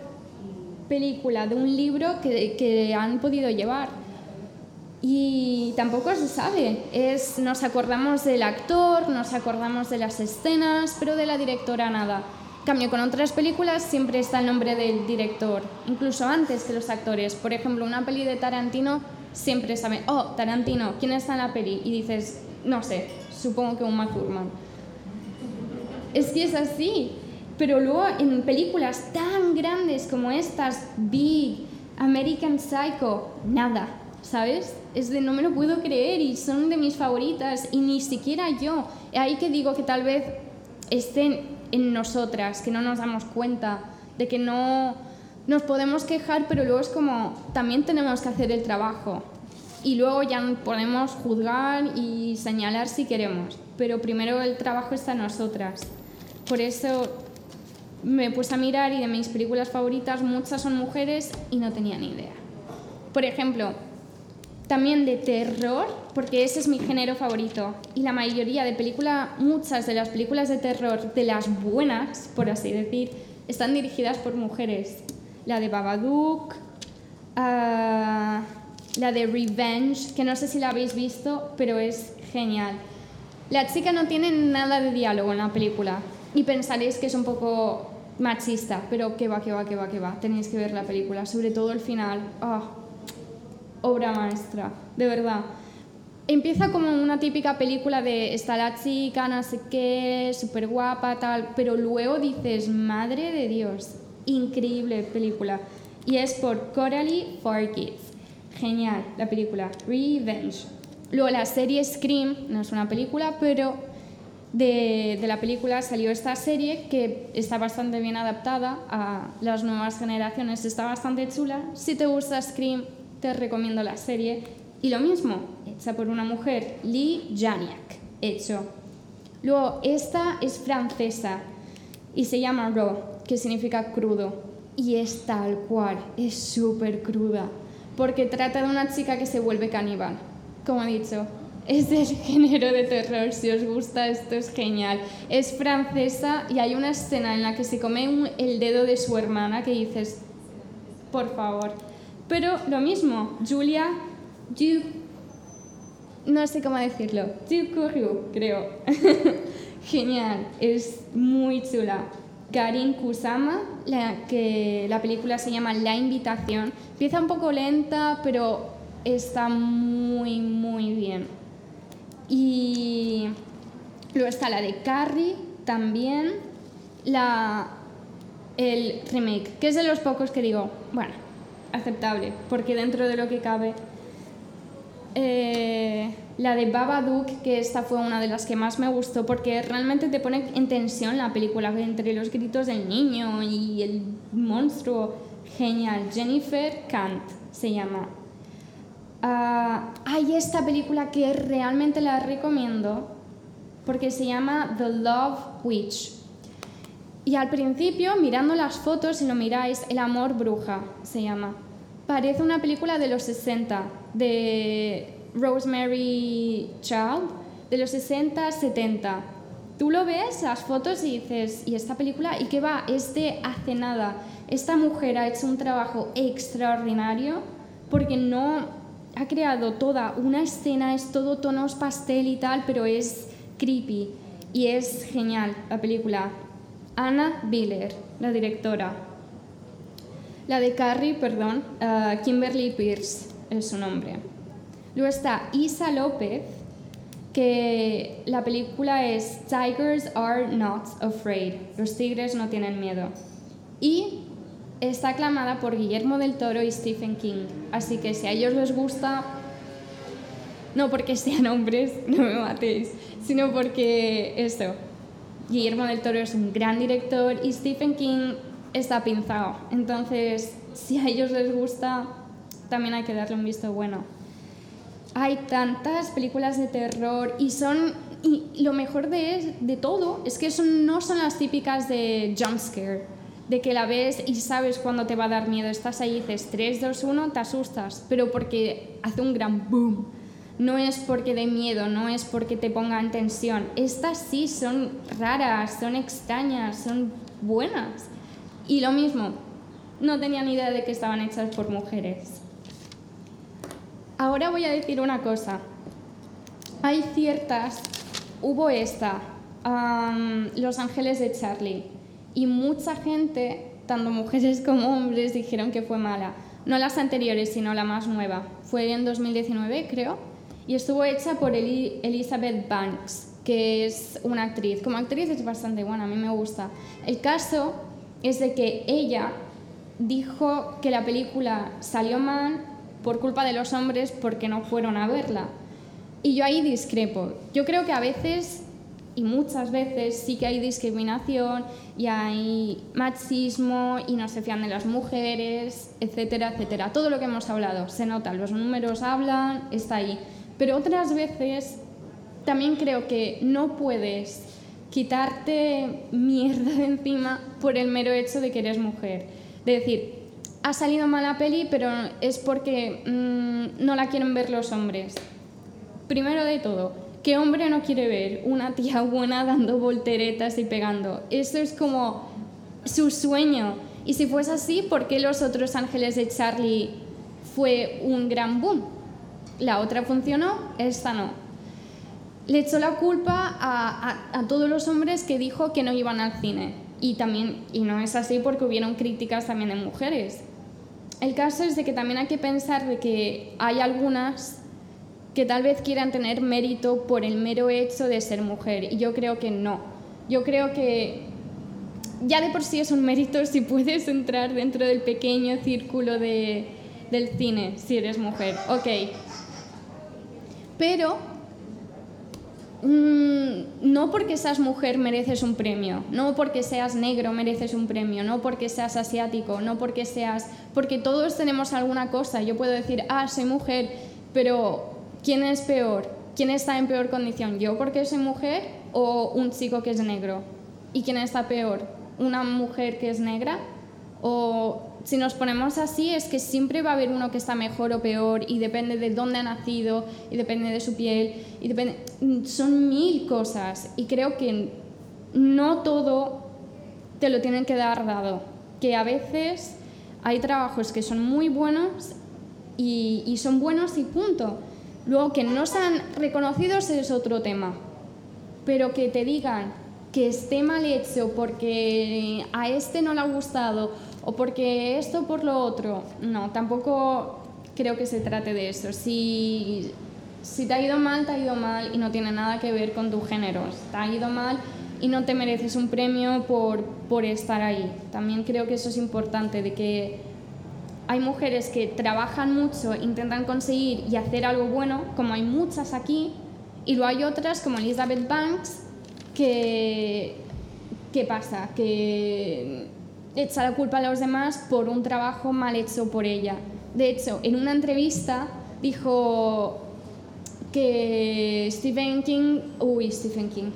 película de un libro que, que han podido llevar y tampoco se sabe. Es, nos acordamos del actor, nos acordamos de las escenas, pero de la directora nada. Cambio, con otras películas siempre está el nombre del director, incluso antes que los actores. Por ejemplo, una peli de Tarantino siempre sabe, oh, Tarantino, ¿quién está en la peli? Y dices, no sé, supongo que un Thurman. Es que es así. Pero luego en películas tan grandes como estas, Big, American Psycho, nada, ¿sabes? Es de no me lo puedo creer y son de mis favoritas y ni siquiera yo. Ahí que digo que tal vez estén en nosotras, que no nos damos cuenta, de que no nos podemos quejar, pero luego es como también tenemos que hacer el trabajo. Y luego ya podemos juzgar y señalar si queremos, pero primero el trabajo está en nosotras. Por eso me puse a mirar y de mis películas favoritas muchas son mujeres y no tenía ni idea. Por ejemplo, también de terror, porque ese es mi género favorito. Y la mayoría de películas, muchas de las películas de terror, de las buenas, por así decir, están dirigidas por mujeres. La de Babadook, ah, la de Revenge, que no sé si la habéis visto, pero es genial. La chica no tiene nada de diálogo en la película y pensaréis que es un poco machista, pero que va, que va, que va, que va. Tenéis que ver la película, sobre todo el final. Ah, obra maestra, de verdad. Empieza como una típica película de está la chica, no sé qué, súper guapa, tal, pero luego dices, madre de Dios, increíble película. Y es por Coralie Farkis. Genial la película, Revenge. Luego la serie Scream, no es una película, pero de, de, la película salió esta serie que está bastante bien adaptada a las nuevas generaciones, está bastante chula. Si te gusta Scream, te recomiendo la serie. Y lo mismo, hecha por una mujer, Lee Janiak, hecho. Luego, esta es francesa y se llama Raw, que significa crudo. Y es tal cual, es súper cruda, porque trata de una chica que se vuelve caníbal. Como he dicho, es del género de terror, si os gusta esto es genial. Es francesa y hay una escena en la que se come el dedo de su hermana que dices, por favor. Pero lo mismo, Julia Du, no sé cómo decirlo, Du creo. Genial, es muy chula. Karin Kusama, la, que la película se llama La Invitación, empieza un poco lenta, pero está muy, muy bien. Y luego está la de Carrie también, la, el remake, que es de los pocos que digo, bueno, aceptable, porque dentro de lo que cabe. Eh, la de Babadook, que esta fue una de las que más me gustó, porque realmente te pone en tensión la película entre los gritos del niño y el monstruo. Genial. Jennifer Kant se llama. Hay esta película que realmente la recomiendo porque se llama The Love Witch. Y al principio, mirando las fotos, si lo miráis, El amor bruja se llama. Parece una película de los 60, de Rosemary Child, de los 60, 70. Tú lo ves, las fotos, y dices, ¿y esta película? ¿Y qué va? Es de hace nada. Esta mujer ha hecho un trabajo extraordinario porque no ha creado toda una escena, es todo tonos pastel y tal, pero es creepy y es genial la película. Anna Biller, la directora. La de Carrie, perdón, uh, Kimberly Pierce es su nombre. Luego está Isa López, que la película es Tigers Are Not Afraid, los tigres no tienen miedo. Y está aclamada por Guillermo del Toro y Stephen King, así que si a ellos les gusta, no porque sean hombres, no me matéis, sino porque esto, Guillermo del Toro es un gran director y Stephen King está pinzado. Entonces, si a ellos les gusta, también hay que darle un visto bueno. Hay tantas películas de terror y son. Y lo mejor de, de todo es que son, no son las típicas de jumpscare, de que la ves y sabes cuándo te va a dar miedo. Estás ahí y dices 3, 2, 1, te asustas, pero porque hace un gran boom. No es porque de miedo, no es porque te ponga en tensión. Estas sí son raras, son extrañas, son buenas. Y lo mismo, no tenía ni idea de que estaban hechas por mujeres. Ahora voy a decir una cosa. Hay ciertas, hubo esta, Los Ángeles de Charlie, y mucha gente, tanto mujeres como hombres, dijeron que fue mala. No las anteriores, sino la más nueva. Fue en 2019, creo, y estuvo hecha por Elizabeth Banks, que es una actriz. Como actriz es bastante buena, a mí me gusta. El caso es de que ella dijo que la película salió mal por culpa de los hombres porque no fueron a verla. Y yo ahí discrepo. Yo creo que a veces y muchas veces sí que hay discriminación y hay machismo y no se fían de las mujeres, etcétera, etcétera. Todo lo que hemos hablado se nota, los números hablan, está ahí. Pero otras veces también creo que no puedes quitarte mierda de encima por el mero hecho de que eres mujer. De decir, ha salido mala peli, pero es porque mm, no la quieren ver los hombres. Primero de todo, ¿qué hombre no quiere ver una tía buena dando volteretas y pegando? Eso es como su sueño. Y si fuese así, ¿por qué Los otros ángeles de Charlie fue un gran boom? La otra funcionó, esta no. Le echó la culpa a, todos los hombres que dijo que no iban al cine. Y también, y no es así porque hubieron críticas también de mujeres. El caso es de que también hay que pensar de que hay algunas que tal vez quieran tener mérito por el mero hecho de ser mujer. Y yo creo que no. Yo creo que ya de por sí es un mérito si puedes entrar dentro del pequeño círculo de, del cine, si eres mujer. Ok. Pero no porque seas mujer mereces un premio, no porque seas negro mereces un premio, no porque seas asiático, no porque seas... Porque todos tenemos alguna cosa. Yo puedo decir, ah, soy mujer, pero ¿quién es peor? ¿Quién está en peor condición? ¿Yo porque soy mujer o un chico que es negro? ¿Y quién está peor? ¿Una mujer que es negra? ¿O si nos ponemos así es que siempre va a haber uno que está mejor o peor y depende de dónde ha nacido y depende de su piel y depende son mil cosas y creo que no todo te lo tienen que dar dado que a veces hay trabajos que son muy buenos y, y son buenos y punto. Luego que no sean reconocidos es otro tema pero que te digan que esté mal hecho porque a este no le ha gustado o porque esto por lo otro. No, tampoco creo que se trate de eso. Si, si te ha ido mal, te ha ido mal y no tiene nada que ver con tus géneros. Te ha ido mal y no te mereces un premio por, por estar ahí. También creo que eso es importante, de que hay mujeres que trabajan mucho, intentan conseguir y hacer algo bueno, como hay muchas aquí, y luego hay otras como Elizabeth Banks, que... ¿Qué pasa? Que echa la culpa a los demás por un trabajo mal hecho por ella. De hecho, en una entrevista dijo que Stephen King, uy, Stephen King,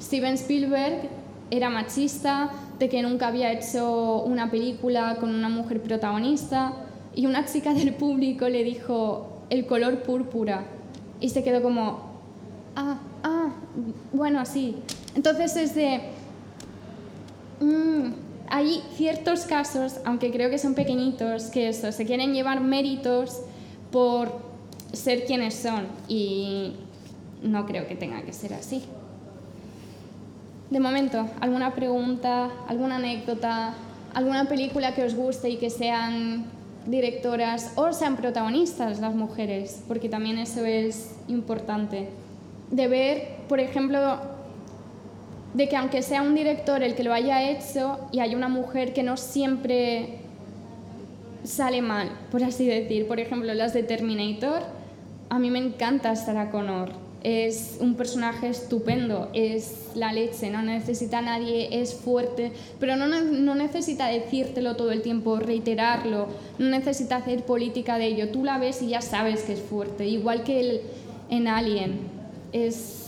Steven Spielberg era machista, de que nunca había hecho una película con una mujer protagonista y una chica del público le dijo el color púrpura y se quedó como, ah, ah, bueno, así. Entonces es de Mm, hay ciertos casos, aunque creo que son pequeñitos, que eso, se quieren llevar méritos por ser quienes son y no creo que tenga que ser así. De momento, ¿alguna pregunta, alguna anécdota, alguna película que os guste y que sean directoras o sean protagonistas las mujeres? Porque también eso es importante. De ver, por ejemplo, de que aunque sea un director el que lo haya hecho y hay una mujer que no siempre sale mal, por así decir. Por ejemplo, las de Terminator, a mí me encanta Sarah Connor. Es un personaje estupendo, es la leche, no necesita a nadie, es fuerte, pero no, no necesita decírtelo todo el tiempo, reiterarlo, no necesita hacer política de ello. Tú la ves y ya sabes que es fuerte, igual que en Alien. Es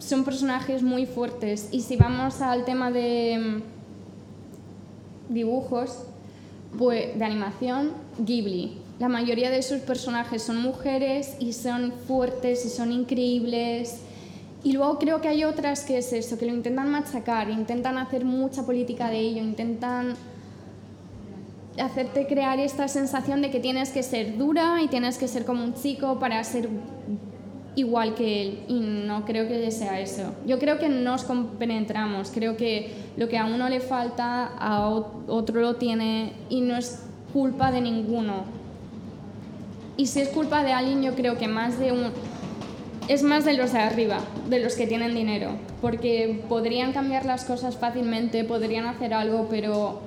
son personajes muy fuertes. Y si vamos al tema de mm, dibujos, pues, de animación, Ghibli. La mayoría de sus personajes son mujeres y son fuertes y son increíbles. Y luego creo que hay otras que es eso, que lo intentan machacar, intentan hacer mucha política de ello, intentan hacerte crear esta sensación de que tienes que ser dura y tienes que ser como un chico para ser igual que él y no creo que sea eso. Yo creo que nos compenetramos, creo que lo que a uno le falta a otro lo tiene y no es culpa de ninguno. Y si es culpa de alguien, yo creo que más de un es más de los de arriba, de los que tienen dinero, porque podrían cambiar las cosas fácilmente, podrían hacer algo, pero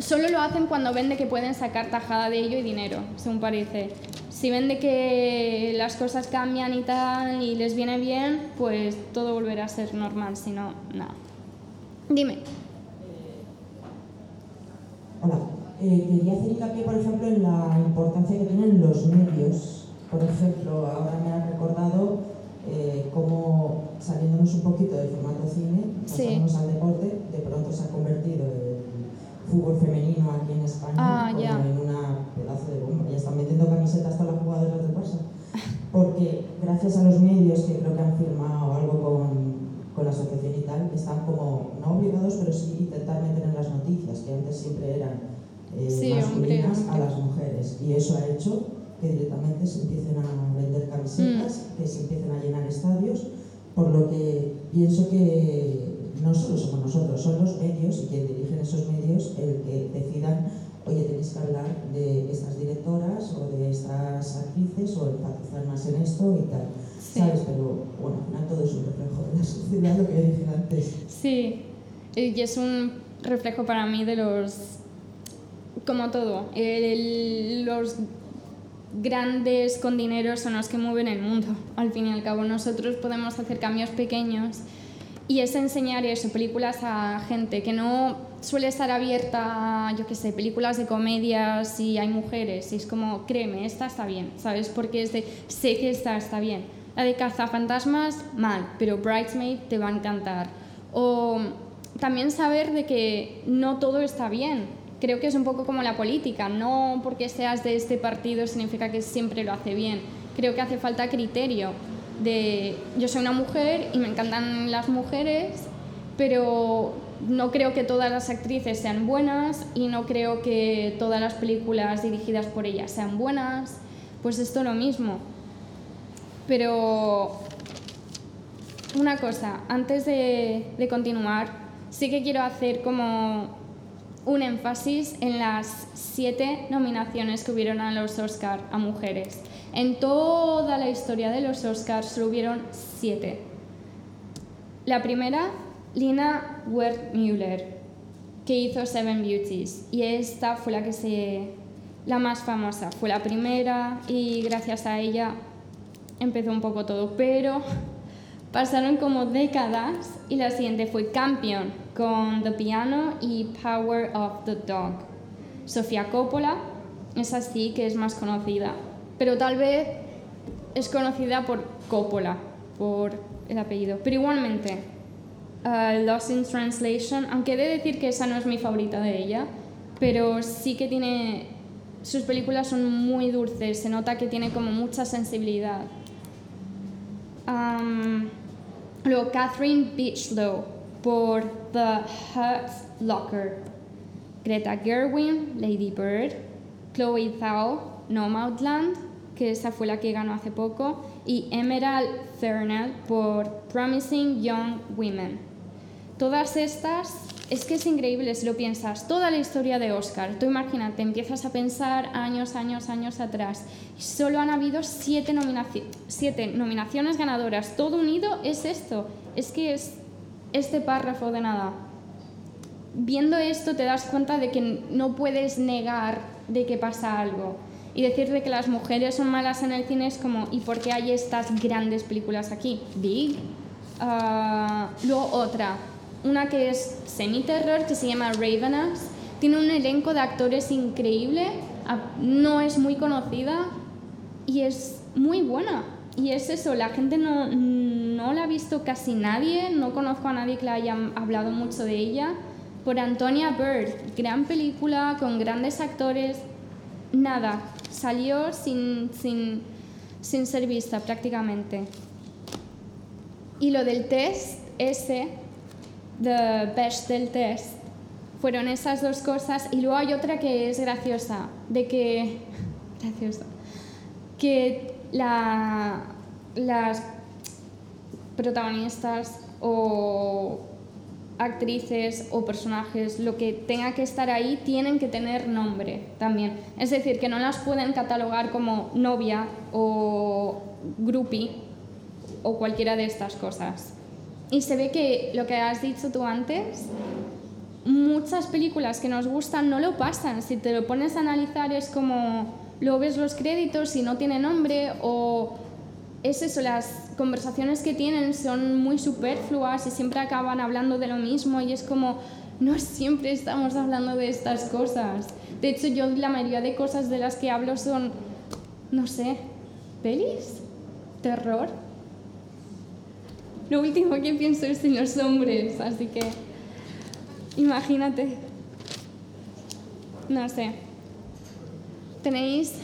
solo lo hacen cuando ven de que pueden sacar tajada de ello y dinero, según parece si ven de que las cosas cambian y tal y les viene bien, pues todo volverá a ser normal, si no, nada. Dime. Hola. Eh, quería hacer hincapié, por ejemplo, en la importancia que tienen los medios. Por ejemplo, ahora me ha recordado eh, cómo, saliéndonos un poquito del formato cine, pasamos al deporte, de pronto se ha convertido el fútbol femenino aquí en España ah, como en una pedazo de bomba. Ya están metiendo camisetas todas las jugadoras del Barça. Porque gracias a los medios que creo que han firmado algo con, con la asociación y tal, están como, no obligados, pero sí intentar meter en las noticias, que antes siempre eran eh, masculinas a las mujeres. Y eso ha hecho que directamente se empiecen a vender camisetas, Mm. que se empiecen a llenar estadios, por lo que pienso que no solo somos nosotros, son los medios y quien dirigen esos medios el que decidan, oye, tenéis que hablar de estas directoras o de estas actrices o enfatizar más en esto y tal. Sí. ¿Sabes? Pero bueno, al final todo es un reflejo de la sociedad, lo que dije antes. Sí, y es un reflejo para mí de los, como todo, el- los grandes con dinero son los que mueven el mundo. Al fin y al cabo, nosotros podemos hacer cambios pequeños y es enseñar eso, películas a gente que no suele estar abierta yo qué sé, películas de comedia si hay mujeres. Y es como, créeme, esta está bien, ¿sabes? Porque es de, sé que esta está bien. La de Cazafantasmas, mal, pero Bridesmaid te va a encantar. O también saber de que no todo está bien. Creo que es un poco como la política, no porque seas de este partido significa que siempre lo hace bien. Creo que hace falta criterio de yo soy una mujer y me encantan las mujeres, pero no creo que todas las actrices sean buenas y no creo que todas las películas dirigidas por ellas sean buenas. Pues esto lo mismo. Pero una cosa, antes de, continuar, sí que quiero hacer como un énfasis en las siete nominaciones que hubieron a los Oscar a mujeres. En toda la historia de los Oscars solo hubieron siete. La primera, Lina Wertmüller, que hizo Seven Beauties. Y esta fue la que se. la más famosa. Fue la primera y gracias a ella empezó un poco todo. Pero pasaron como décadas y la siguiente fue Campion con The Piano y Power of the Dog. Sofía Coppola, es así que es más conocida, pero tal vez es conocida por Coppola, por el apellido. Pero igualmente, uh, Lost in Translation, aunque he de decir que esa no es mi favorita de ella, pero sí que tiene... Sus películas son muy dulces, se nota que tiene como mucha sensibilidad. Um, luego Catherine Beachlow por The Hurt Locker. Greta Gerwin, Lady Bird. Chloe Zhao, Nomadland, que esa fue la que ganó hace poco. Y Emerald Fernell por Promising Young Women. Todas estas, es que es increíble si lo piensas, toda la historia de Oscar, tú imagínate, empiezas a pensar años, años, años atrás, y solo han habido siete, nominaci- siete nominaciones ganadoras, todo unido es esto, es que es este párrafo de nada. Viendo esto te das cuenta de que no puedes negar de que pasa algo. Y decir de que las mujeres son malas en el cine es como, ¿y por qué hay estas grandes películas aquí? Big. Ah, luego otra, una que es semi-terror que se llama Ravenous. Tiene un elenco de actores increíble, no es muy conocida y es muy buena. Y es eso, la gente no, no la ha visto casi nadie, no conozco a nadie que la haya hablado mucho de ella. Por Antonia Bird, gran película con grandes actores, nada, salió sin, sin, sin ser vista prácticamente. Y lo del test, ese, The Bechdel Test, fueron esas dos cosas. Y luego hay otra que es graciosa, de que... graciosa. Que la, las protagonistas o actrices o personajes, lo que tenga que estar ahí, tienen que tener nombre también. Es decir, que no las pueden catalogar como novia o groupie o cualquiera de estas cosas. Y se ve que lo que has dicho tú antes, muchas películas que nos gustan no lo pasan. Si te lo pones a analizar es como, luego ves los créditos y no tiene nombre o es eso, las conversaciones que tienen son muy superfluas y siempre acaban hablando de lo mismo y es como, no siempre estamos hablando de estas cosas. De hecho, yo la mayoría de cosas de las que hablo son, no sé, pelis, terror. Lo último que pienso es en los hombres, así que imagínate. No sé. ¿Tenéis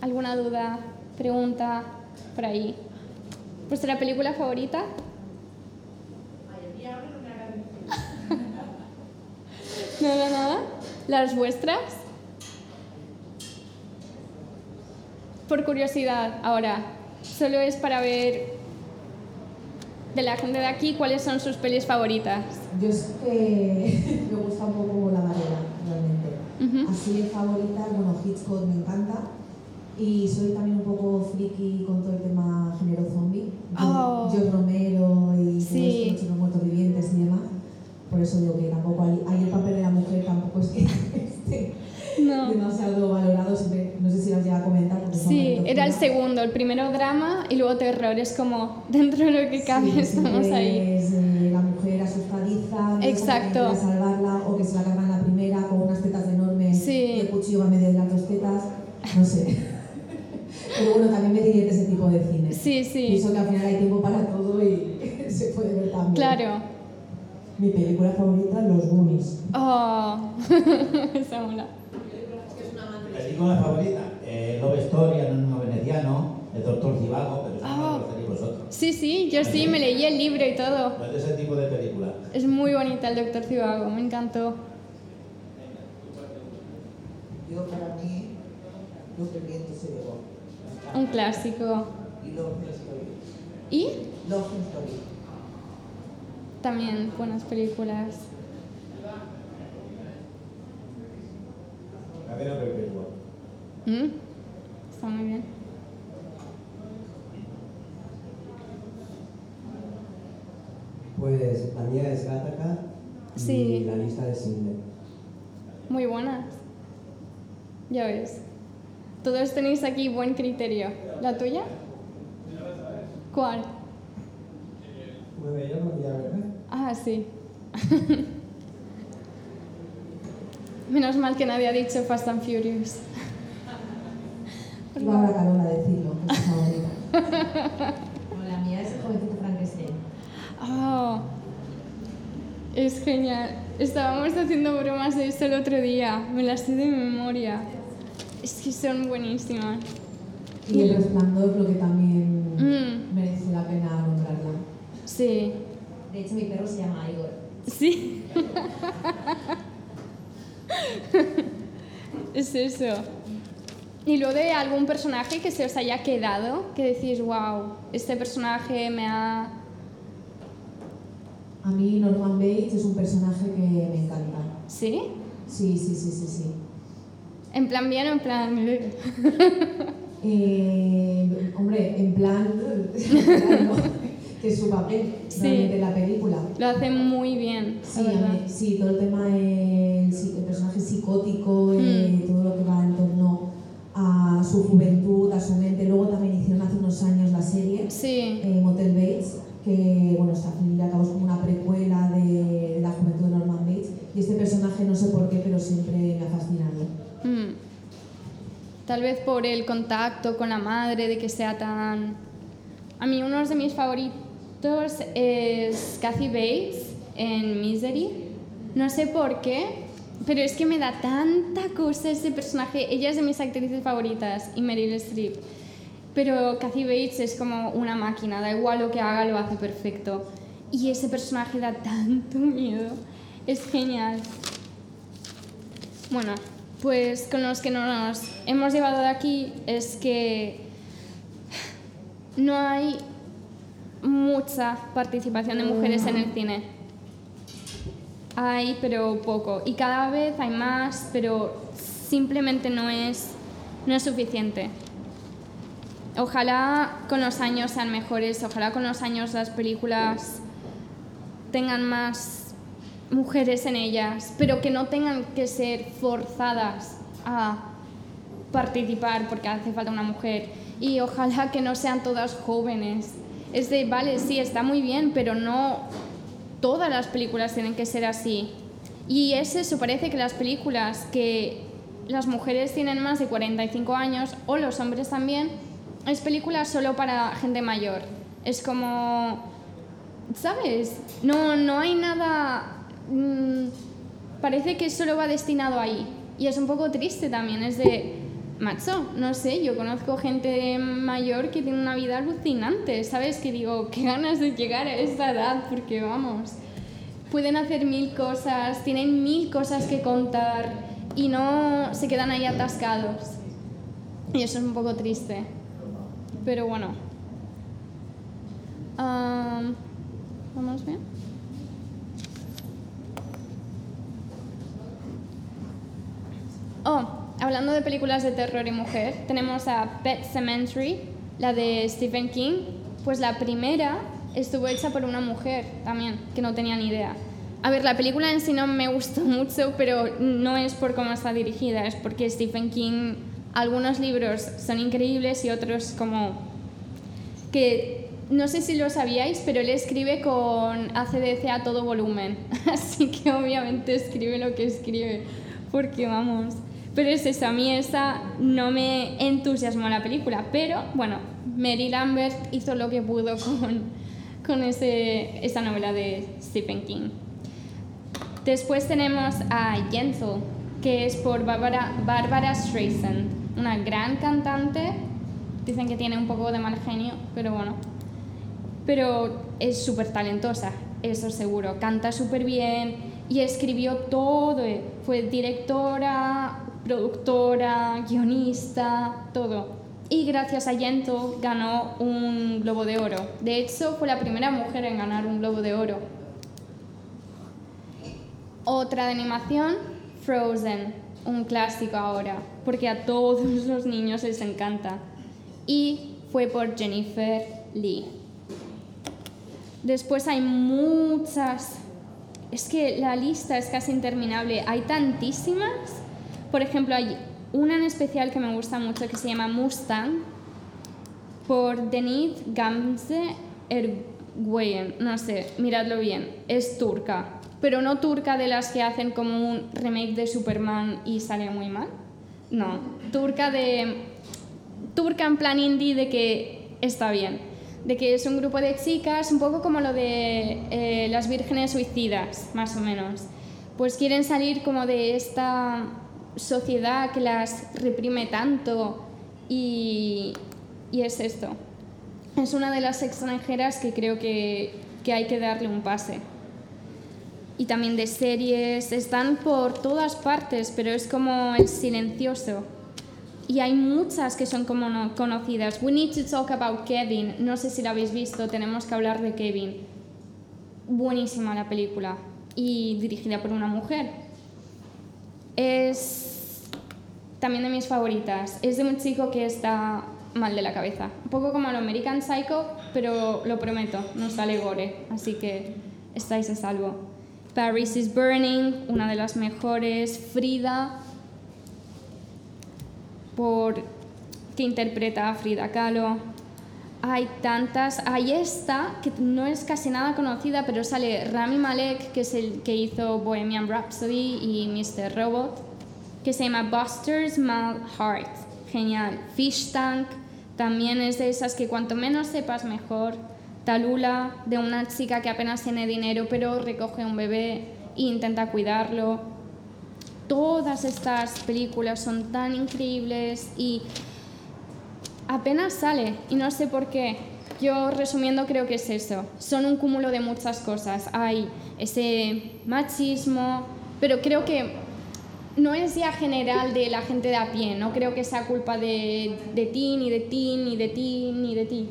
alguna duda, pregunta por ahí? ¿Vuestra película favorita? Nada, nada. ¿Las vuestras? por curiosidad ahora, solo es para ver de la gente de aquí cuáles son sus pelis favoritas. Yo es que me gusta un poco la variedad, realmente. Así de favorita, bueno, Hitchcock me encanta. Y soy también un poco friki con todo el tema género zombie. Oh. Yo Romero y Sí. los muertos vivientes y demás. Por eso digo que tampoco hay, hay el papel de la mujer tampoco es que esté No. demasiado valorado. Siempre, no sé si las llega a comentar. Sí, era el segundo, el primero drama y luego terror, es como dentro de lo que cabe Sí, estamos siempre ahí. Es eh, la mujer asustadiza, que Exacto. a salvarla, o que se la cargan la primera con unas tetas enormes Sí. y el cuchillo va a medio de las dos tetas. No sé. Pero bueno, también me divierte ese tipo de cine. Sí, sí, Pienso que al final hay tiempo para todo y se puede ver también. claro. Mi película favorita, Los Goonies. Oh, esa mola. Película favorita, eh, Love Story, Anónimo Veneciano, El Doctor Zivago, pero eso no Ah. lo vosotros. Sí, sí, yo sí, me leí el libro y todo. No es de ese tipo de película. Es muy bonita el Doctor Cibago, me encantó. Yo para mí, lo que viento se llevó. Un clásico. Y Love Story. Y Love Story. también buenas películas. Cadena perpetua. ¿Mm? Está muy bien. Pues la mía es Gattaca y Sí. la lista de Schindler. Muy buenas. Ya ves. Todos tenéis aquí buen criterio. ¿La tuya? ¿Cuál? ¿eh? Ah, sí. Menos mal que nadie ha dicho Fast and Furious. Iba ahora Carola a decirlo, que es favorita. La mía es el jovencito Frankenstein. Oh, es genial. Estábamos haciendo bromas de esto el otro día. Me las sé de memoria. Es que son buenísimas. Y el resplandor, lo que también Mm. merece la pena nombrarla. Sí. De hecho, mi perro se llama Igor. Sí. es eso. Y luego de algún personaje que se os haya quedado, que decís, wow, este personaje me ha... A mí Norman Bates es un personaje que me encanta. ¿Sí? Sí, sí, sí, sí, sí. En plan bien o en plan... Eh, hombre, en plan, que es su papel Sí. realmente en la película. Lo hace muy bien, Sí, mí- sí, todo el tema del el personaje psicótico, eh, Mm. todo lo que va en torno a su juventud, a su mente. Luego también hicieron hace unos años la serie Sí, eh, Motel Bates, que bueno, está fin y como una precuela de, de la juventud de Norman Bates. Y este personaje no sé por qué, pero siempre me ha fascinado. Mm. Tal vez por el contacto con la madre, de que sea tan... A mí uno de mis favoritos es Kathy Bates en Misery. No sé por qué, pero es que me da tanta cosa ese personaje. Ella es de mis actrices favoritas y Meryl Streep. Pero Kathy Bates es como una máquina, da igual lo que haga, lo hace perfecto. Y ese personaje da tanto miedo. Es genial. Bueno, pues con los que nos hemos llevado de aquí es que no hay mucha participación de mujeres en el cine. Hay, pero poco. Y cada vez hay más, pero simplemente no es, no es suficiente. Ojalá con los años sean mejores, ojalá con los años las películas tengan más mujeres en ellas, pero que no tengan que ser forzadas a participar porque hace falta una mujer. Y ojalá que no sean todas jóvenes. Es de, vale, sí, está muy bien, pero no todas las películas tienen que ser así. Y es eso, parece que las películas que las mujeres tienen más de 45 años, o los hombres también, es películas solo para gente mayor. Es como, ¿sabes? No, no hay nada... mm, parece que solo va destinado ahí. Y es un poco triste también, es de... Macho, no sé, yo conozco gente mayor que tiene una vida alucinante, ¿sabes? Que digo, qué ganas de llegar a esta edad, porque vamos, pueden hacer mil cosas, tienen mil cosas que contar y no se quedan ahí atascados. Y eso es un poco triste. Pero bueno. Am, ¿Vamos bien? Oh, hablando de películas de terror y mujer, tenemos a Pet Cemetery, la de Stephen King. Pues la primera estuvo hecha por una mujer también, que no tenía ni idea. A ver, la película en sí no me gustó mucho, pero no es por cómo está dirigida, es porque Stephen King, algunos libros son increíbles y otros como que no sé si lo sabíais, pero él escribe con ACDC a todo volumen, así que obviamente escribe lo que escribe, porque vamos. Pero es eso, a mí esa no me entusiasmó la película, pero bueno, Mary Lambert hizo lo que pudo con, con ese, esa novela de Stephen King. Después tenemos a Gentle, que es por Barbara, Barbara Streisand, una gran cantante. Dicen que tiene un poco de mal genio, pero bueno. Pero es súper talentosa, eso seguro. Canta súper bien y escribió todo. Fue directora, productora, guionista, todo. Y gracias a Gentle ganó un Globo de Oro. De hecho, fue la primera mujer en ganar un Globo de Oro. Otra de animación, Frozen, un clásico ahora, porque a todos los niños les encanta. Y fue por Jennifer Lee. Después hay muchas, es que la lista es casi interminable, hay tantísimas. Por ejemplo, hay una en especial que me gusta mucho que se llama Mustang, por Denise Gamze Erguyen, no sé, miradlo bien, es turca, pero no turca de las que hacen como un remake de Superman y sale muy mal. No, turca de turca en plan indie de que está bien, de que es un grupo de chicas, un poco como lo de eh, las vírgenes suicidas, más o menos. Pues quieren salir como de esta sociedad que las reprime tanto y, y es esto. Es una de las extranjeras que creo que, que hay que darle un pase y también de series, están por todas partes, pero es como el silencioso. Y hay muchas que son como no conocidas. We need to talk about Kevin. No sé si la habéis visto, tenemos que hablar de Kevin. Buenísima la película y dirigida por una mujer. Es también de mis favoritas. Es de un chico que está mal de la cabeza. Un poco como el American Psycho, pero lo prometo, no sale gore, así que estáis a salvo. Paris is Burning, una de las mejores, Frida, por, que interpreta a Frida Kahlo. Hay tantas, hay esta que no es casi nada conocida, pero sale Rami Malek, que es el que hizo Bohemian Rhapsody y Mr. Robot, que se llama Buster's Mal Heart. Genial. Fish Tank también es de esas que cuanto menos sepas mejor. Talula, de una chica que apenas tiene dinero pero recoge un bebé e intenta cuidarlo. Todas estas películas son tan increíbles y apenas sale y no sé por qué. Yo resumiendo creo que es eso. Son un cúmulo de muchas cosas. Hay ese machismo, pero creo que no es ya general de la gente de a pie. No creo que sea culpa de, de ti, ni de ti, ni de ti, ni de ti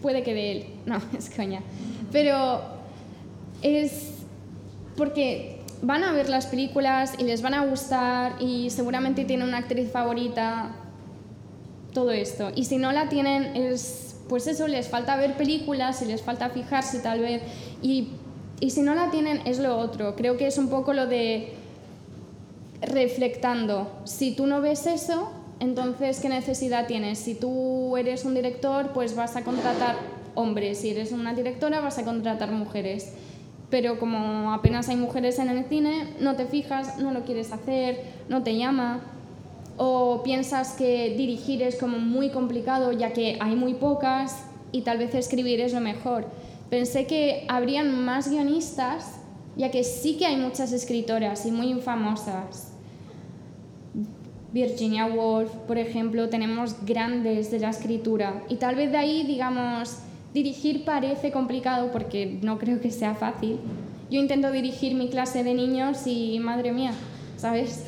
puede que de él, no, es coña, pero es porque van a ver las películas y les van a gustar y seguramente tienen una actriz favorita, todo esto. Y si no la tienen, es, pues eso, les falta ver películas y les falta fijarse tal vez. Y, y si no la tienen, es lo otro. Creo que es un poco lo de reflectando. Si tú no ves eso, entonces, ¿qué necesidad tienes? Si tú eres un director, pues vas a contratar hombres. Si eres una directora, vas a contratar mujeres. Pero como apenas hay mujeres en el cine, no te fijas, no lo quieres hacer, no te llama. O piensas que dirigir es como muy complicado, ya que hay muy pocas y tal vez escribir es lo mejor. Pensé que habrían más guionistas, ya que sí que hay muchas escritoras y muy famosas Virginia Woolf, por ejemplo, tenemos grandes de la escritura. Y tal vez de ahí, digamos, dirigir parece complicado porque no creo que sea fácil. Yo intento dirigir mi clase de niños y madre mía, ¿sabes?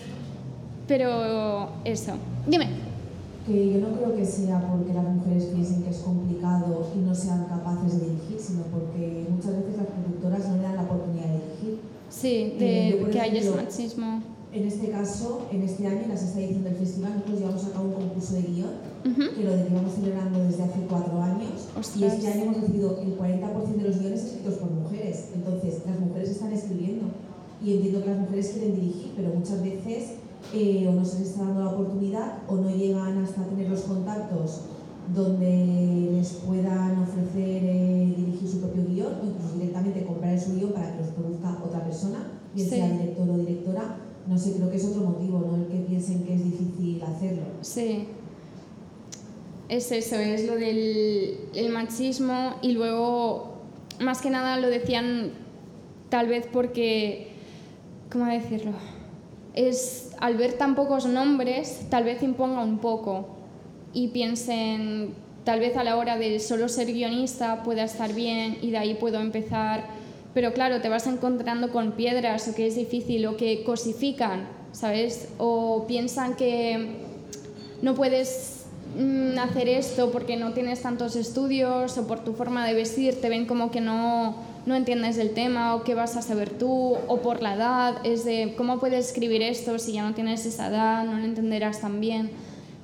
Pero eso. Dime. que yo no creo que sea porque las mujeres piensen que es complicado y no sean capaces de dirigir, sino porque muchas veces las productoras no le dan la oportunidad de dirigir. Sí, Eh, de yo, que hay ese machismo. En este caso, en este año, en la sexta edición del festival, nosotros llevamos a cabo un concurso de guion Ujú. que lo llevamos celebrando desde hace cuatro años y Ostras. este año hemos recibido el 40% de los guiones escritos por mujeres. Entonces, las mujeres están escribiendo y entiendo que las mujeres quieren dirigir, pero muchas veces eh, o no se les está dando la oportunidad o no llegan hasta tener los contactos donde les puedan ofrecer eh, dirigir su propio guion o incluso directamente comprar su guion para que los produzca otra persona, bien Sí. sea director o directora. No sé, creo que es otro motivo, no el que piensen que es difícil hacerlo. Sí. Es eso, es lo del el machismo y luego, más que nada lo decían tal vez porque, ¿cómo decirlo? Es al ver tan pocos nombres, tal vez imponga un poco y piensen, tal vez a la hora de solo ser guionista pueda estar bien y de ahí puedo empezar, pero claro, te vas encontrando con piedras o que es difícil o que cosifican, ¿sabes? O piensan que no puedes mm, hacer esto porque no tienes tantos estudios o por tu forma de vestir te ven como que no, no entiendes el tema o qué vas a saber tú o por la edad, es de cómo puedes escribir esto si ya no tienes esa edad, no lo entenderás tan bien.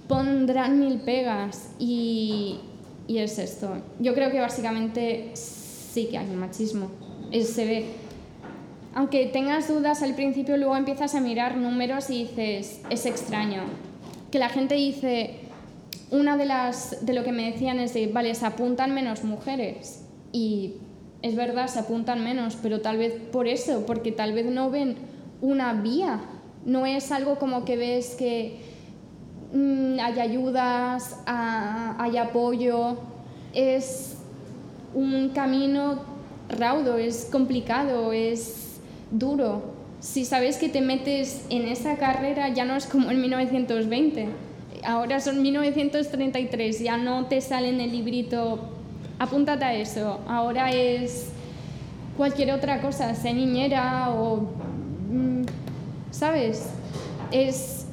Pondrán mil pegas y, y es esto. Yo creo que básicamente sí que hay machismo, se ve. Aunque tengas dudas al principio, luego empiezas a mirar números y dices, es extraño. Que la gente dice, una de las de lo que me decían es de, vale, se apuntan menos mujeres. Y es verdad, se apuntan menos, pero tal vez por eso, porque tal vez no ven una vía. No es algo como que ves que mm, hay ayudas, hay apoyo. Es un camino raudo, es complicado, es duro. Si sabes que te metes en esa carrera, ya no es como en 1920. Ahora son 1933, ya no te sale en el librito, apúntate a eso. Ahora es cualquier otra cosa, sé niñera o... mm, ¿Sabes? Es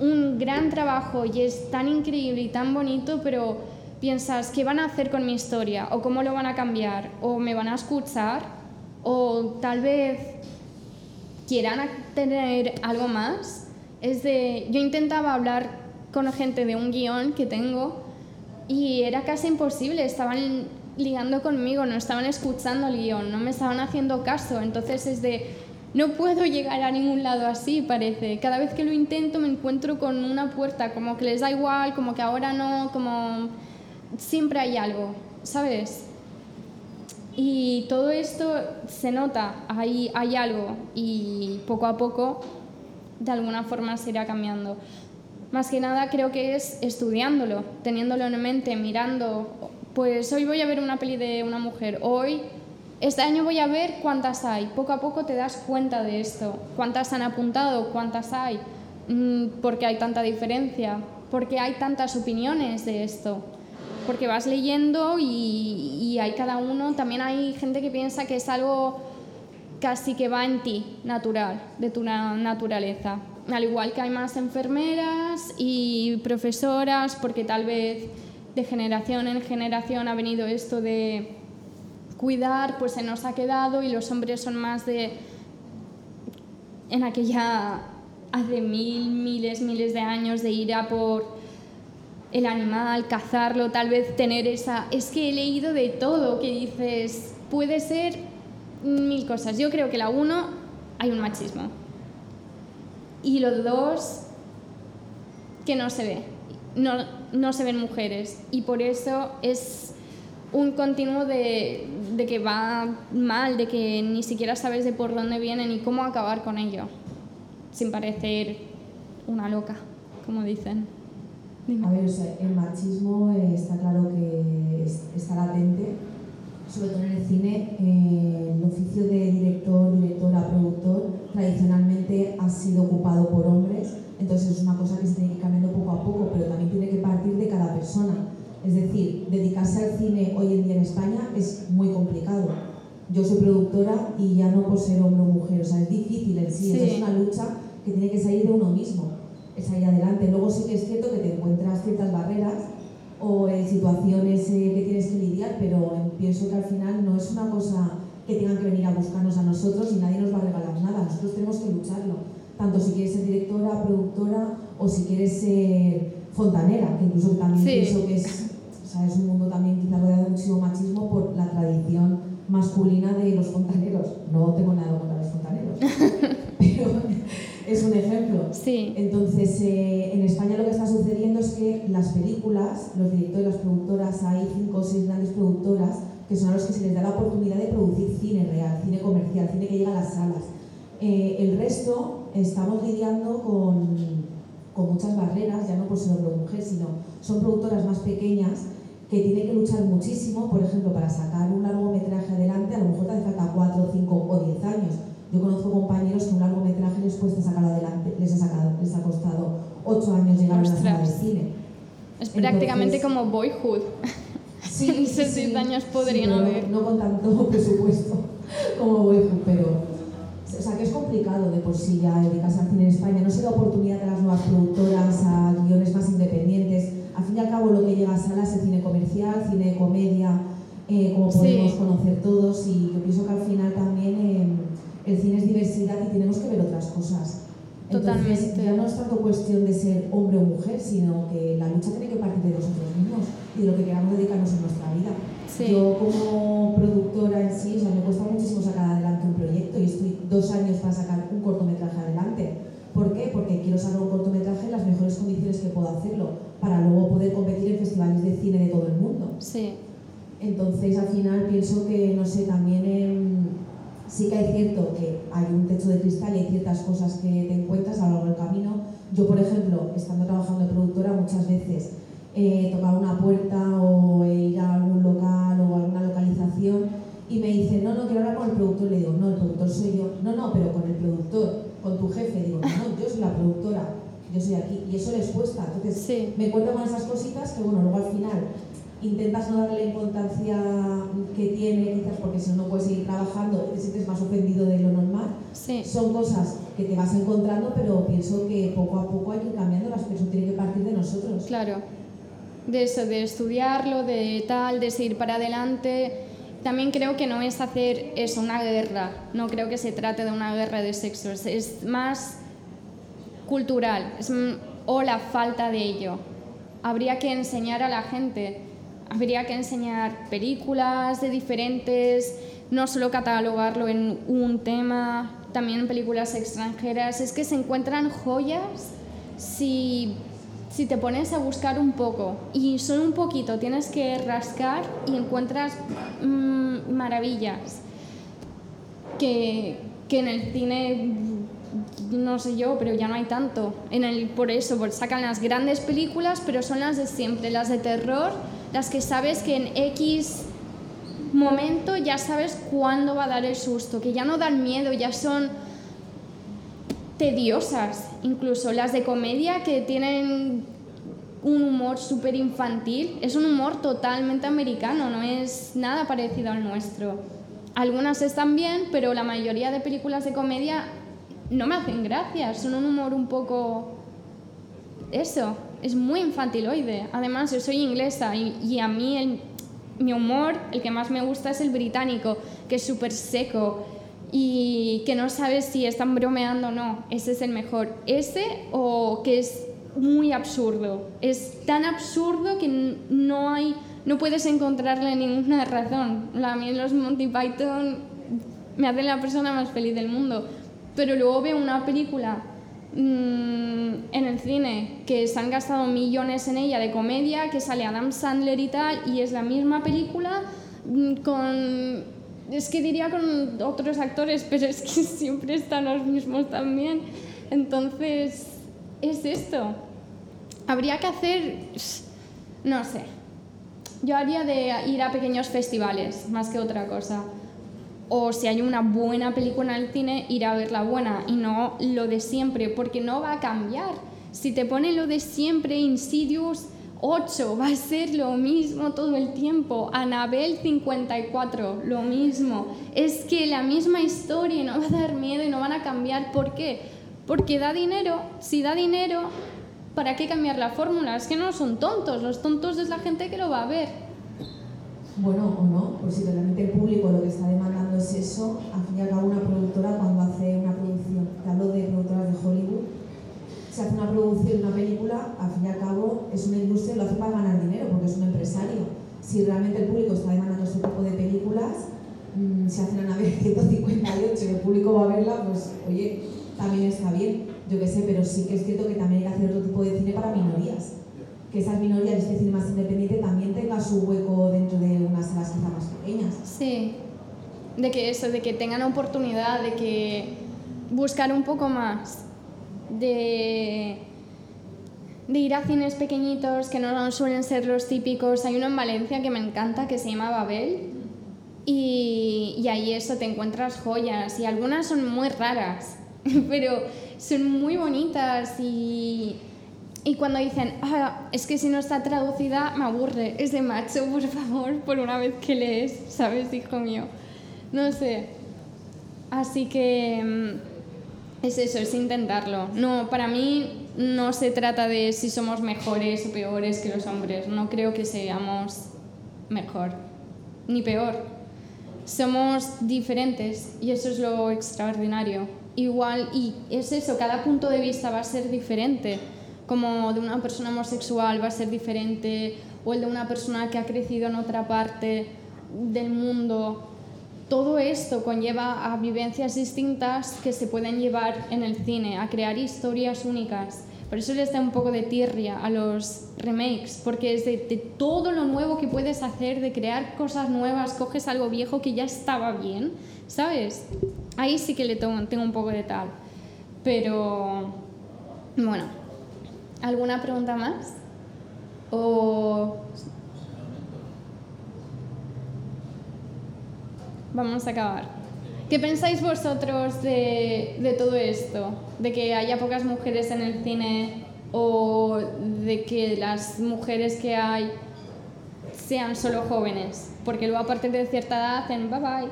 un gran trabajo y es tan increíble y tan bonito, pero piensas, ¿qué van a hacer con mi historia? ¿O cómo lo van a cambiar? ¿O me van a escuchar? ¿O tal vez quieran tener algo más? Es de, yo intentaba hablar con gente de un guion que tengo y era casi imposible, estaban ligando conmigo, no estaban escuchando el guion, no me estaban haciendo caso, entonces es de, no puedo llegar a ningún lado así, parece. Cada vez que lo intento me encuentro con una puerta, como que les da igual, como que ahora no, como siempre hay algo, ¿sabes? Y todo esto se nota, hay, hay algo y poco a poco de alguna forma se irá cambiando. Más que nada creo que es estudiándolo, teniéndolo en mente, mirando, pues hoy voy a ver una peli de una mujer, hoy, este año voy a ver cuántas hay, poco a poco te das cuenta de esto, cuántas han apuntado, cuántas hay, Mm, porque hay tanta diferencia, porque hay tantas opiniones de esto, porque vas leyendo y, y hay cada uno, también hay gente que piensa que es algo casi que va en ti, natural, de tu na- naturaleza. Al igual que hay más enfermeras y profesoras, porque tal vez de generación en generación ha venido esto de cuidar, pues se nos ha quedado y los hombres son más de en aquella hace mil, miles, miles de años de ir a por el animal, cazarlo, tal vez tener esa... Es que he leído de todo que dices, puede ser mil cosas. Yo creo que la uno, hay un machismo. Y los dos, que no se ve. No, no se ven mujeres. Y por eso es un continuo de, de que va mal, de que ni siquiera sabes de por dónde viene ni cómo acabar con ello. Sin parecer una loca, como dicen. A ver, el machismo eh, está claro que es- está latente, sobre todo en el cine. eh, el oficio de director, directora, productor tradicionalmente ha sido ocupado por hombres, entonces es una cosa que se tiene que ir cambiando poco a poco, pero también tiene que partir de cada persona. Es decir, dedicarse al cine hoy en día en España es muy complicado. Yo soy productora y ya no por ser hombre o mujer, o sea, es difícil en sí, Sí. es una lucha que tiene que salir de uno mismo. es ahí adelante. Luego sí que es cierto que te encuentras ciertas barreras o eh, situaciones eh, que tienes que lidiar, pero pienso que al final no es una cosa que tengan que venir a buscarnos a nosotros y nadie nos va a regalar nada. Nosotros tenemos que lucharlo. Tanto si quieres ser directora, productora o si quieres ser fontanera, que incluso también Sí. pienso que es, o sea, es un mundo también quizá rodeado de muchísimo machismo por la tradición masculina de los fontaneros. No tengo nada contra los fontaneros, es un ejemplo. Sí, Entonces, eh, en España lo que está sucediendo es que las películas, los directores, las productoras, hay cinco o seis grandes productoras que son a los que se les da la oportunidad de producir cine real, cine comercial, cine que llega a las salas. Eh, el resto estamos lidiando con, con muchas barreras, ya no por ser hombre o mujer, sino son productoras más pequeñas que tienen que luchar muchísimo, por ejemplo, para sacar un largometraje adelante, a lo mejor te hace falta 4, 5 o 10 años. Yo conozco compañeros que un largometraje les cuesta sacar adelante, les ha, sacado, les ha costado 8 años llegar a una sala de Ostras. cine. es prácticamente Entonces- como Boyhood. Sí, En esos 10 años podrían pero haber. No, con tanto presupuesto como Boyhood, pero... O sea, que es complicado de por sí ya dedicarse al cine en España. No se da oportunidad a las nuevas productoras, a guiones más independientes. Al fin y al cabo lo que llega a salas es cine comercial, cine de comedia, eh, como Sí. podemos conocer todos. Y yo pienso que al final también eh, el cine es diversidad y tenemos que ver otras cosas. Entonces, Totalmente. ya no es tanto cuestión de ser hombre o mujer, sino que la lucha tiene que partir de nosotros mismos y de lo que queramos dedicarnos en nuestra vida. Sí. Yo como productora en sí, o sea, me cuesta muchísimo sacar adelante un proyecto y estoy dos años para sacar un cortometraje adelante. ¿Por qué? Porque quiero sacar un cortometraje en las mejores condiciones que puedo hacerlo, para luego poder competir en festivales de cine de todo el mundo. Sí, Entonces, al final pienso que, no sé, también em, sí que hay cierto que hay un techo de cristal y hay ciertas cosas que te encuentras a lo largo del camino. Yo, por ejemplo, estando trabajando de productora, muchas veces eh, tocar una puerta o ir a algún local o a alguna localización y me dicen, no, no, quiero hablar con el productor. Le digo, no, el productor soy yo. No, no, pero con el productor, con tu jefe. Digo, no, no, yo soy la productora, yo soy aquí. Y eso les cuesta. Entonces, sí, me encuentro con esas cositas que, bueno, luego al final intentas no darle la importancia que tiene, quizás porque si no, no puedes seguir trabajando y te sientes más ofendido de lo normal. sí. Son cosas que te vas encontrando, pero pienso que poco a poco hay que ir cambiándolas, pero eso tiene que partir de nosotros. Claro, de eso, de estudiarlo, de tal, de seguir para adelante. También creo que no es hacer eso, una guerra. No creo que se trate de una guerra de sexos. Es más cultural es, m- o la falta de ello. Habría que enseñar a la gente, habría que enseñar películas de diferentes, no solo catalogarlo en un tema, también películas extranjeras. Es que se encuentran joyas si, si te pones a buscar un poco y solo un poquito tienes que rascar y encuentras mm, maravillas que, que en el cine no sé yo, pero ya no hay tanto. En el, por eso, sacan las grandes películas, pero son las de siempre, las de terror, las que sabes que en X momento ya sabes cuándo va a dar el susto, que ya no dan miedo, ya son tediosas, incluso las de comedia que tienen un humor súper infantil, es un humor totalmente americano, no es nada parecido al nuestro. Algunas están bien, pero la mayoría de películas de comedia no me hacen gracia, son un humor un poco... Eso, es muy infantiloide. Además, yo soy inglesa y, y a mí el- mi humor, el que más me gusta es el británico, que es súper seco y que no sabes si están bromeando o no. Ese es el mejor. Ese o que es muy absurdo. Es tan absurdo que no hay, no puedes encontrarle ninguna razón. A mí los Monty Python me hacen la persona más feliz del mundo. Pero luego veo una película mm, en el cine que se han gastado millones en ella de comedia, que sale Adam Sandler y tal, y es la misma película mm, con... Es que diría con otros actores, pero es que siempre están los mismos también. Entonces, es esto. Habría que hacer... No sé. Yo haría de ir a pequeños festivales, más que otra cosa o si hay una buena película en el cine, ir a ver la buena y no lo de siempre, porque no va a cambiar. Si te ponen lo de siempre, Insidious 8, va a ser lo mismo todo el tiempo. Anabel 54, lo mismo. Es que la misma historia no va a dar miedo y no van a cambiar. ¿Por qué? Porque da dinero, si da dinero, ¿para qué cambiar la fórmula? Es que no son tontos, los tontos es la gente que lo va a ver. Bueno, o no, pues si realmente el público lo que está demandando es eso, al fin y al cabo una productora cuando hace una producción, te hablo de productoras de Hollywood, se hace una producción, una película, al fin y al cabo es una industria lo hace para ganar dinero, porque es un empresario. Si realmente el público está demandando este tipo de películas, mmm, se hace una nave 158 y el público va a verla, pues oye, también está bien, yo qué sé, pero sí que es cierto que también hay que hacer otro tipo de cine para minorías. Que esas minorías, este cine más independiente, también tenga su hueco dentro de unas salas quizá más pequeñas. Sí, de que eso, de que tengan oportunidad, de que buscar un poco más, de, de ir a cines pequeñitos que no suelen ser los típicos. Hay uno en Valencia que me encanta que se llama Babel y, y ahí eso te encuentras joyas y algunas son muy raras, pero son muy bonitas y, y cuando dicen, ah, es que si no está traducida me aburre, es de macho, por favor, por una vez que lees, ¿sabes, hijo mío? No sé. Así que mm, es eso, es intentarlo. No, para mí no se trata de si somos mejores o peores que los hombres. No creo que seamos mejor ni peor. Somos diferentes y eso es lo extraordinario. Igual, y es eso, cada punto de vista va a ser diferente. Como de una persona homosexual va a ser diferente, o el de una persona que ha crecido en otra parte del mundo todo esto conlleva a vivencias distintas que se pueden llevar en el cine, a crear historias únicas. Por eso les da un poco de tirria a los remakes, porque es de, todo lo nuevo que puedes hacer, de crear cosas nuevas, coges algo viejo que ya estaba bien, ¿sabes? Ahí sí que le tengo, tengo un poco de tal. Pero, bueno, ¿alguna pregunta más? ¿O vamos a acabar. ¿Qué pensáis vosotros de, de, todo esto? ¿De que haya pocas mujeres en el cine o de que las mujeres que hay sean solo jóvenes? Porque luego a partir de cierta edad hacen bye bye.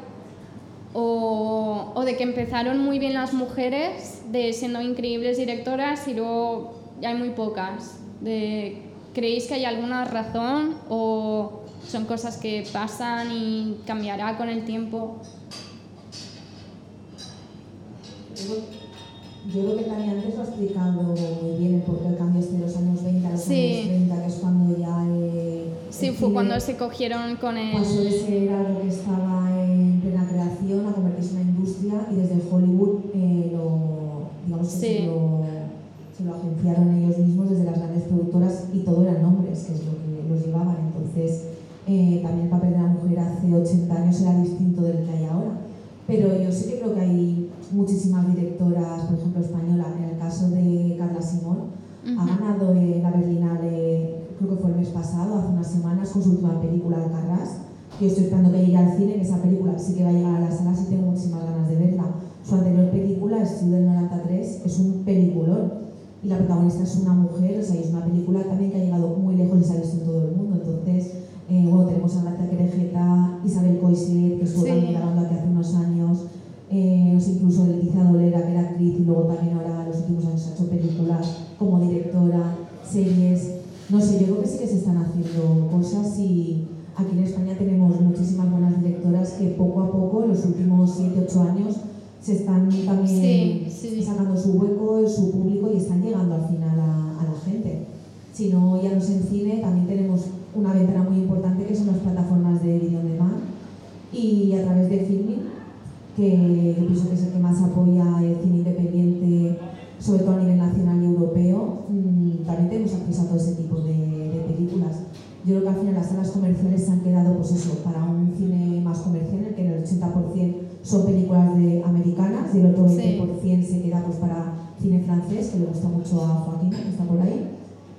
O, o de que empezaron muy bien las mujeres, de siendo increíbles directoras y luego hay muy pocas. De, ¿Creéis que hay alguna razón o son cosas que pasan y cambiará con el tiempo. Yo creo que Tania antes lo ha explicado muy bien el por qué el cambio es de los años 20 a los sí. años 30, que es cuando ya. Sí, fue cuando se cogieron con el. Pasó de ser algo que estaba en plena creación a convertirse en una industria y desde Hollywood eh, lo. digamos que sí. se, lo, se lo agenciaron ellos mismos desde las grandes productoras y todo eran hombres, que es lo que los llevaban. Entonces eh, también el papel de la mujer hace 80 años era distinto del que hay ahora. Pero yo sí que creo que hay muchísimas directoras, por ejemplo, españolas. En el caso de Carla Simón, uh -huh. ha ganado eh, la Berlinale, creo que fue el mes pasado, hace unas semanas, con su última película, Alcarrás. Yo estoy esperando que llegue al cine, que esa película sí que va a llegar a las salas y tengo muchísimas ganas de verla. Su anterior película, Estudio del 93, es un peliculón. Y la protagonista es una mujer, o sea, es una película también que ha llegado muy lejos y se ha visto en todo el mundo. Entonces, eh, bueno, tenemos a Gracia Querejeta, Isabel Coiset, que estuvo Sí. también grabando aquí hace unos años, eh, no sé, incluso Leticia Dolera, que era actriz y luego también ahora en los últimos años ha hecho películas como directora, series. No sé, yo creo que sí que se están haciendo cosas y aquí en España tenemos muchísimas buenas directoras que poco a poco, en los últimos 7-8 años, se están también Sí, sí. sacando su hueco, su público y están llegando al final a, a la gente. Si no, ya no es en cine, también tenemos una ventana muy importante que son las plataformas de video on demand y a través de Filming, que yo pienso que es el que más apoya el cine independiente, sobre todo a nivel nacional y europeo, mmm, también tenemos acceso a todo ese tipo de, de, películas. Yo creo que al final las salas comerciales se han quedado, pues eso, para un cine más comercial, en el que el 80% son películas de americanas y el otro 20% sí. se queda pues para cine francés, que le gusta mucho a Joaquín, que está por ahí.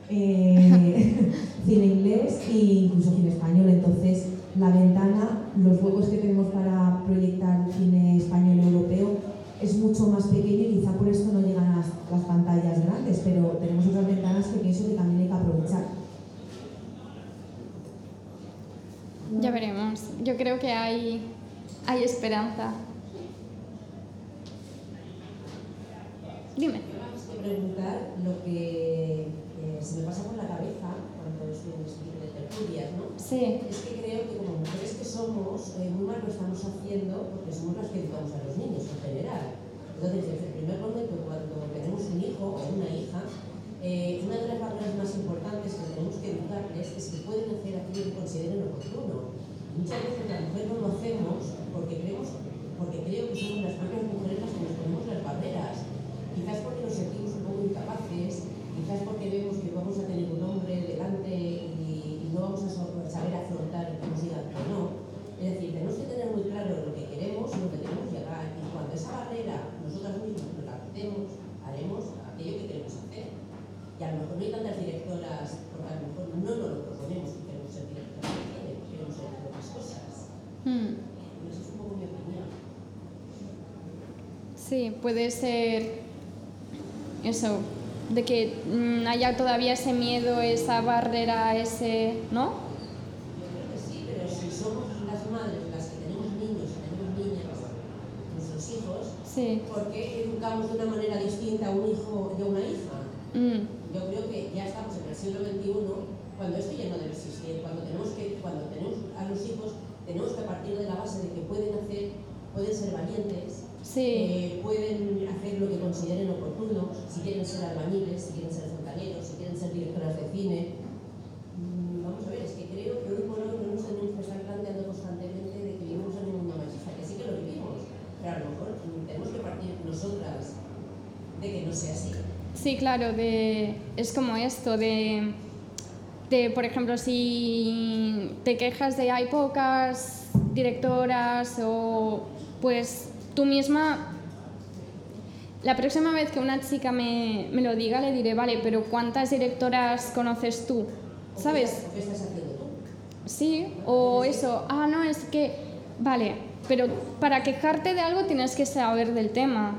Eh, cine inglés e incluso cine español. Entonces, la ventana, los huecos que tenemos para proyectar cine español europeo es mucho más pequeño y quizá por esto no llegan a las, las pantallas grandes, pero tenemos otras ventanas que pienso que también hay que aprovechar. Ya veremos. Yo creo que hay, hay esperanza. Dime. preguntar lo que eh, se me pasa por la cabeza cuando estoy en tipo de tertulias, ¿no? Sí, Es que creo que como mujeres que somos, eh, muy mal lo estamos haciendo porque somos las que educamos a los niños en general. Entonces, desde el primer momento, cuando tenemos un hijo o una hija, eh, una de las barreras más importantes que tenemos que educarles es que pueden hacer aquello que consideren oportuno. Muchas veces las mujeres no lo hacemos porque creemos, porque creo que somos las propias mujeres las que nos ponemos las barreras. Quizás porque nos sentimos un poco incapaces, quizás porque vemos que vamos a tener un hombre delante y, no vamos a saber afrontar el que nos digan que no. Es decir, tenemos que tener muy claro lo que queremos y lo que queremos llegar. Y cuando esa barrera nosotras mismas nos la quitemos, haremos aquello que queremos hacer. Y a lo mejor no hay tantas directoras, porque a lo mejor no nos lo proponemos que queremos ser directoras queremos ser otras cosas. mm, Y esa es un poco mi opinión. Sí, puede ser eso, de que mm, haya todavía ese miedo, esa barrera, ese, ¿no? Yo creo que sí, pero si somos las madres las que tenemos niños tenemos niñas, nuestros hijos, Sí, ¿por qué educamos de una manera distinta a un hijo y a una hija? mm, Yo creo que ya estamos en el siglo XXI cuando esto ya no debe existir, cuando tenemos que, cuando tenemos a los hijos, tenemos que partir de la base de que pueden hacer, pueden ser valientes, sí, pueden hacer lo que consideren oportuno, si quieren ser albañiles, si quieren ser fontaneros, si quieren ser directoras de cine. Mm, Vamos a ver, es que creo que hoy por hoy no nos tenemos que estar planteando constantemente de que vivimos en un mundo machista, que sí que lo vivimos, pero a lo mejor tenemos que partir nosotras de que no sea así. sí, claro, de, es como esto, de, de, por ejemplo, si te quejas de hay pocas directoras o pues tú misma la próxima vez que una chica me, me lo diga le diré, vale, pero ¿cuántas directoras conoces tú? ¿O ¿Sabes? qué estás- o ¿Qué estás haciendo tú? Sí, o eso, ah, no, es que, vale, pero para quejarte de algo tienes que saber del tema.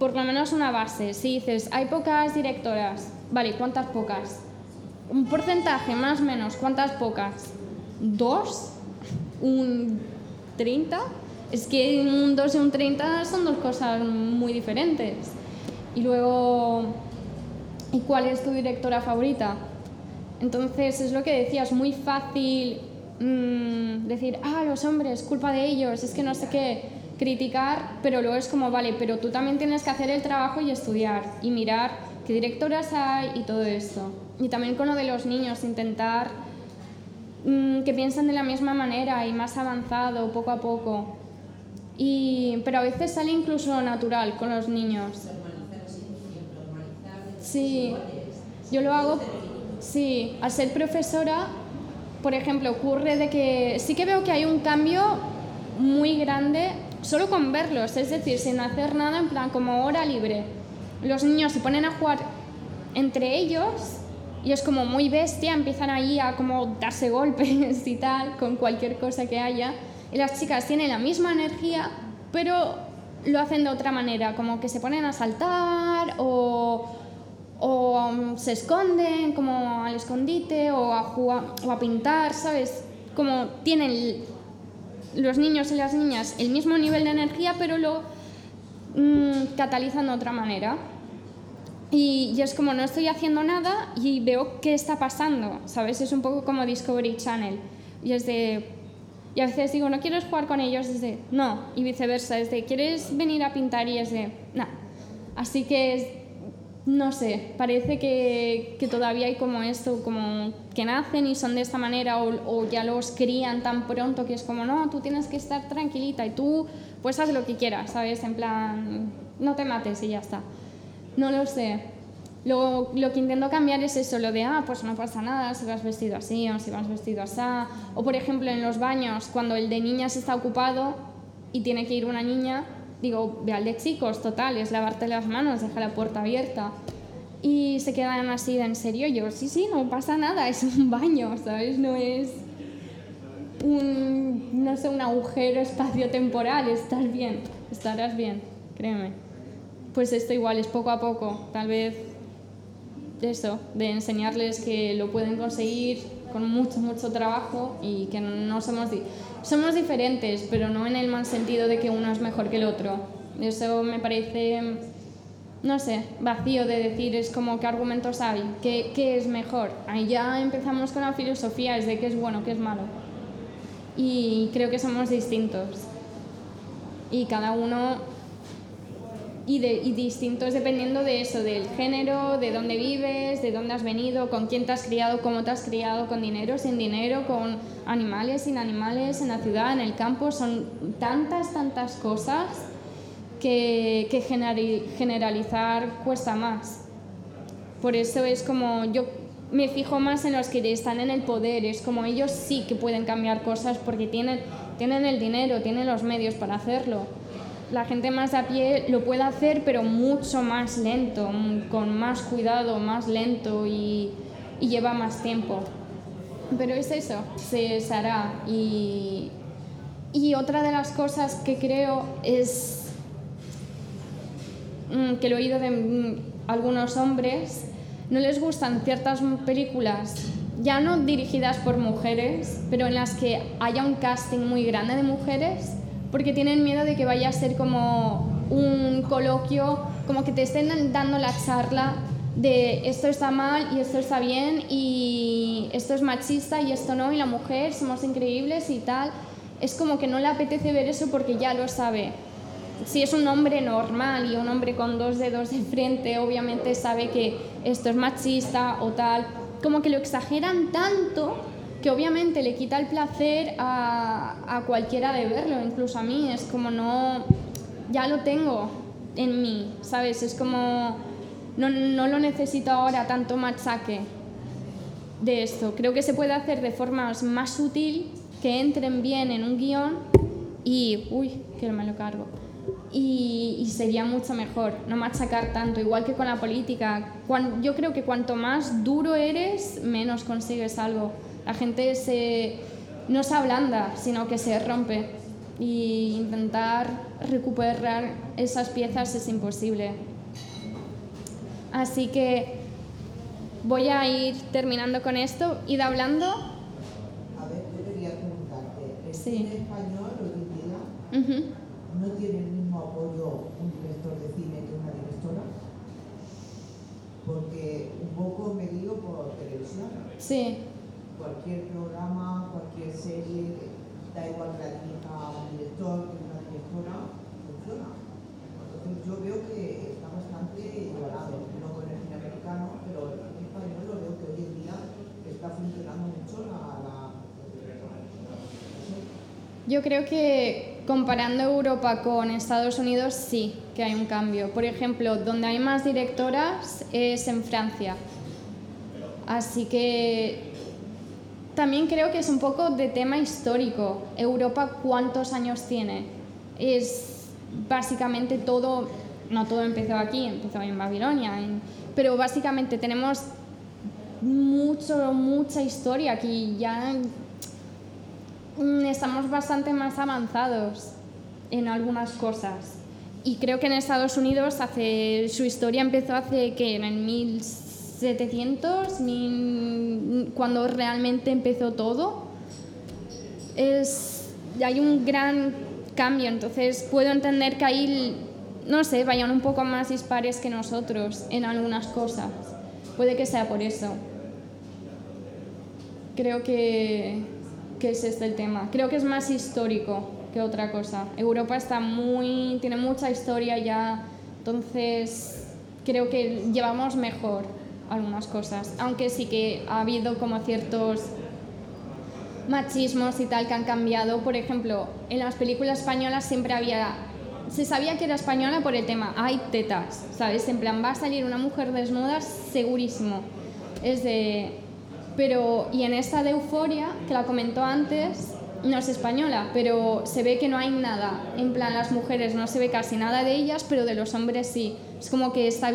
Por lo menos una base. Si dices, hay pocas directoras, vale, ¿cuántas pocas? Un porcentaje, más o menos, ¿cuántas pocas? ¿Dos? ¿Un 30? Es que un 2 y un 30 son dos cosas muy diferentes. Y luego, ¿y cuál es tu directora favorita? Entonces es lo que decías, muy fácil mm, decir, ah, los hombres, culpa de ellos, es que no sé qué, criticar, pero luego es como, vale, pero tú también tienes que hacer el trabajo y estudiar y mirar qué directoras hay y todo esto. Y también con lo de los niños, intentar mm, que piensen de la misma manera y más avanzado, poco a poco. Y, pero a veces sale incluso natural con los niños. Sí, yo lo hago, sí, al ser profesora, por ejemplo, ocurre de que sí que veo que hay un cambio muy grande solo con verlos, es decir, sin hacer nada, en plan como hora libre. Los niños se ponen a jugar entre ellos y es como muy bestia, empiezan ahí a como darse golpes y tal, con cualquier cosa que haya. Y las chicas tienen la misma energía, pero lo hacen de otra manera, como que se ponen a saltar o, o um, se esconden como al escondite o a jugar o a pintar, ¿sabes? Como tienen los niños y las niñas el mismo nivel de energía, pero lo mm, catalizan de otra manera. Y, y es como no estoy haciendo nada y veo qué está pasando, ¿sabes? Es un poco como Discovery Channel. Y es de... Y a veces digo, no quieres jugar con ellos, es de, no, y viceversa, es de, ¿quieres venir a pintar? Y es de, no. Así que, no sé, parece que, que todavía hay como esto, como que nacen y son de esta manera o, o ya los crían tan pronto que es como, no, tú tienes que estar tranquilita y tú pues haz lo que quieras, ¿sabes? En plan, no te mates y ya está. No lo sé. Lo, lo que intento cambiar es eso, lo de, ah, pues no pasa nada si vas vestido así o si vas vestido así. O por ejemplo en los baños, cuando el de niñas está ocupado y tiene que ir una niña, digo, ve al de chicos, total, es lavarte las manos, deja la puerta abierta. Y se quedan así de en serio. Yo, sí, sí, no pasa nada, es un baño, ¿sabes? No es un, no sé, un agujero espacio-temporal, estás bien, estarás bien, créeme. Pues esto igual es poco a poco, tal vez eso, de enseñarles que lo pueden conseguir con mucho, mucho trabajo y que no somos, di- somos diferentes, pero no en el mal sentido de que uno es mejor que el otro. Eso me parece no sé, vacío de decir, es como qué argumentos hay, qué, qué es mejor. Ahí ya empezamos con la filosofía, es de qué es bueno, qué es malo. Y creo que somos distintos. Y cada uno y, de, y distintos dependiendo de eso, del género, de dónde vives, de dónde has venido, con quién te has criado, cómo te has criado, con dinero, sin dinero, con animales, sin animales, en la ciudad, en el campo. Son tantas, tantas cosas que, que generalizar cuesta más. Por eso es como yo me fijo más en los que están en el poder, es como ellos sí que pueden cambiar cosas porque tienen, tienen el dinero, tienen los medios para hacerlo. La gente más a pie lo puede hacer, pero mucho más lento, con más cuidado, más lento y, lleva más tiempo. Pero es eso, se, se hará. Y, y otra de las cosas que creo es Mm, que lo he oído de mm, algunos hombres, no les gustan ciertas películas, ya no dirigidas por mujeres, pero en las que haya un casting muy grande de mujeres, porque tienen miedo de que vaya a ser como un coloquio, como que te estén dando la charla de esto está mal y esto está bien y esto es machista y esto no y la mujer somos increíbles y tal. Es como que no le apetece ver eso porque ya lo sabe si es un hombre normal y un hombre con dos dedos de frente, obviamente sabe que esto es machista o tal, como que lo exageran tanto que obviamente le quita el placer a, a cualquiera de verlo, incluso a mí, es como no, ya lo tengo en mí, ¿sabes? Es como, no, no lo necesito ahora tanto machaque de esto. Creo que se puede hacer de forma más sutil, que entren bien en un guion y, uy, que me lo cargo y, sería mucho mejor no machacar tanto, igual que con la política. yo creo que cuanto más duro eres, menos consigues algo. La gente se, no se ablanda, sino que se rompe. Y intentar recuperar esas piezas es imposible. Así que voy a ir terminando con esto. Id hablando. A ver, yo quería preguntarte. ¿El sí. español hoy en día no tiene apoyo un director de cine que una directora? Porque un poco me digo por televisión. Sí. Cualquier programa, cualquier serie, da igual que la dirija un director que una directora, funciona. Entonces yo veo que está bastante igualado, no con el cine americano, pero el cine español lo veo que hoy en día está funcionando mucho la... la yo creo que comparando Europa con Estados Unidos, sí que hay un cambio. Por ejemplo, donde hay más directoras es en Francia. Así que también creo que es un poco de tema histórico. Europa, ¿cuántos años tiene? Es básicamente todo, no todo empezó aquí, empezó en Babilonia, pero básicamente tenemos mucho, mucha historia aquí. Ya Mm, estamos bastante más avanzados en algunas cosas. Y creo que en Estados Unidos hace, su historia empezó hace que en el 1700, cuando realmente empezó todo. Es, hay un gran cambio, entonces puedo entender que ahí, no sé, vayan un poco más dispares que nosotros en algunas cosas. Puede que sea por eso. Creo que que es este el tema. Creo que es más histórico que otra cosa. Europa está muy, tiene mucha historia ya, entonces creo que llevamos mejor algunas cosas, aunque sí que ha habido como ciertos machismos y tal que han cambiado. Por ejemplo, en las películas españolas siempre había se sabía que era española por el tema, hay tetas, ¿sabes? En plan, va a salir una mujer desnuda segurísimo. Es de, pero, y en esta de Euforia, que la comentó antes, no es española, pero se ve que no hay nada. En plan, las mujeres no se ve casi nada de ellas, pero de los hombres sí. Es como que está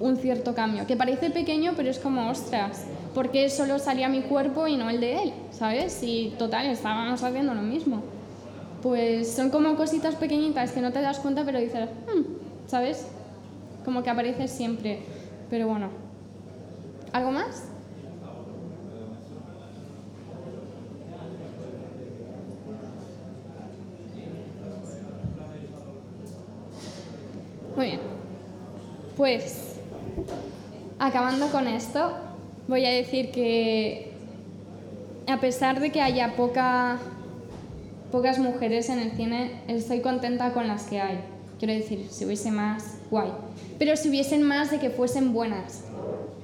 un cierto cambio, que parece pequeño, pero es como, ostras, porque solo salía mi cuerpo y no el de él? ¿Sabes? Y total, estábamos haciendo lo mismo. Pues son como cositas pequeñitas que no te das cuenta, pero dices, hmm", ¿sabes? Como que aparece siempre. Pero bueno. ¿Algo más? Muy bien. Pues, acabando con esto, voy a decir que a pesar de que haya poca, pocas mujeres en el cine, estoy contenta con las que hay. Quiero decir, si hubiese más, guay. Pero si hubiesen más de que fuesen buenas.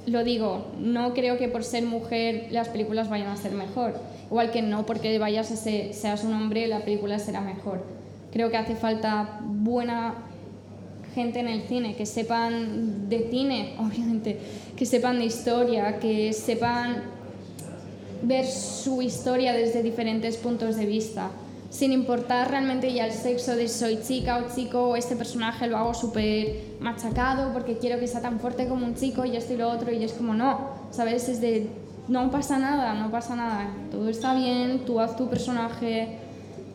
Lo digo, no creo que por ser mujer las películas vayan a ser mejor. Igual que no porque vayas a ser, seas un hombre la película será mejor. Creo que hace falta buena gente en el cine, que sepan de cine, obviamente, que sepan de historia, que sepan ver su historia desde diferentes puntos de vista, sin importar realmente ya el sexo de soy chica o chico, o este personaje lo hago súper machacado porque quiero que sea tan fuerte como un chico y esto y lo otro, y es como no, ¿sabes? Es de no pasa nada, no pasa nada, todo está bien, tú haz tu personaje,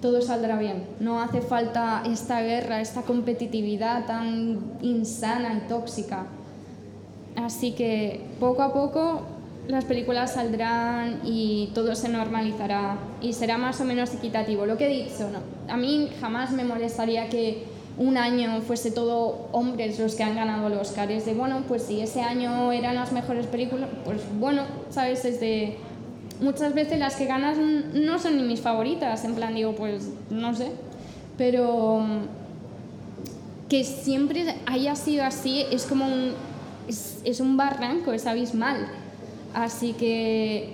todo saldrá bien. No hace falta esta guerra, esta competitividad tan insana y tóxica. Así que poco a poco las películas saldrán y todo se normalizará y será más o menos equitativo. Lo que he dicho, no. a mí jamás me molestaría que un año fuese todo hombres los que han ganado los Oscars. De bueno, pues si ese año eran las mejores películas, pues bueno, sabes, es de muchas veces las que ganas no son ni mis favoritas, en plan digo, pues no sé, pero mm, que siempre haya sido así es como un, es, un barranco, es abismal. Así que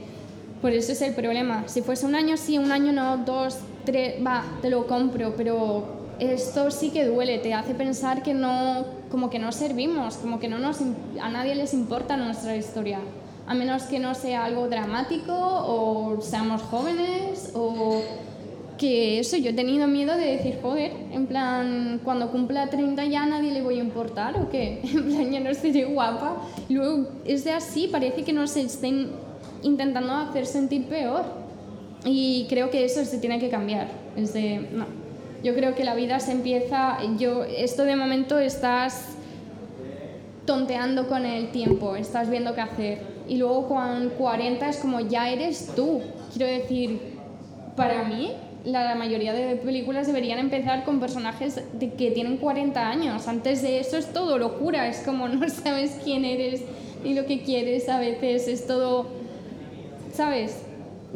por eso es el problema. Si fuese un año sí, un año no, dos, tres, va, te lo compro, pero esto sí que duele, te hace pensar que no, como que no servimos, como que no nos, a nadie les importa nuestra historia a menos que no sea algo dramático o seamos jóvenes o que eso, yo he tenido miedo de decir, joder, en plan, cuando cumpla 30 ya a nadie le voy a importar o qué, en plan, ya no seré guapa. luego es de así, parece que nos estén intentando hacer sentir peor. Y creo que eso se tiene que cambiar. Es de, no. Yo creo que la vida se empieza, yo, esto de momento estás tonteando con el tiempo, estás viendo qué hacer y luego con 40 es como ya eres tú. Quiero decir, para mí la mayoría de películas deberían empezar con personajes de que tienen 40 años. Antes de eso es todo locura, es como no sabes quién eres ni lo que quieres a veces, es todo, ¿sabes?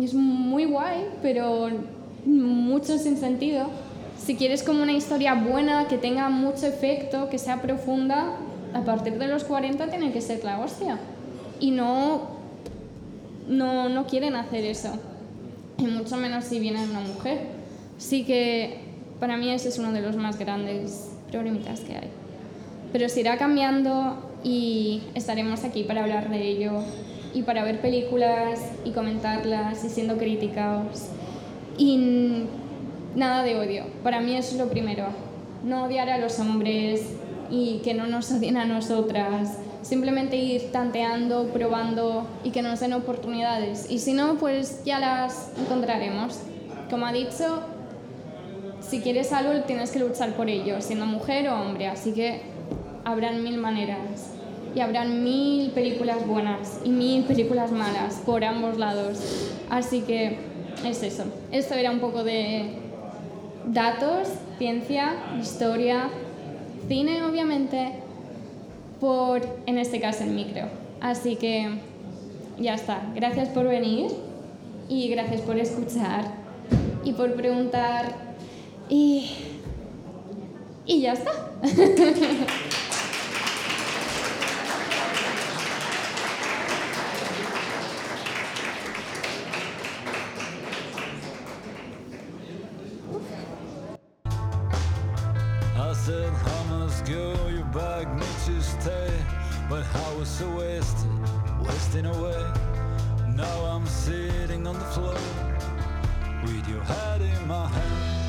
Es muy guay, pero mucho sin sentido. Si quieres como una historia buena, que tenga mucho efecto, que sea profunda, a partir de los 40 tiene que ser la hostia y no, no, no quieren hacer eso, y mucho menos si viene una mujer. Así que para mí ese es uno de los más grandes problemitas que hay. Pero se irá cambiando y estaremos aquí para hablar de ello y para ver películas y comentarlas y siendo críticos. Y nada de odio. Para mí eso es lo primero. No odiar a los hombres y que no nos odien a nosotras simplemente ir tanteando, probando y que nos den oportunidades. Y si no, pues ya las encontraremos. Como ha dicho, si quieres algo tienes que luchar por ello, siendo mujer o hombre. Así que habrán mil maneras y habrán mil películas buenas y mil películas malas por ambos lados. Así que es eso. Esto era un poco de datos, ciencia, historia, cine obviamente por, en este caso, el micro. Así que ya está. Gracias por venir y gracias por escuchar y por preguntar y, y ya está. so wasted, wasting away. Now I'm sitting on the floor with your head in my hand.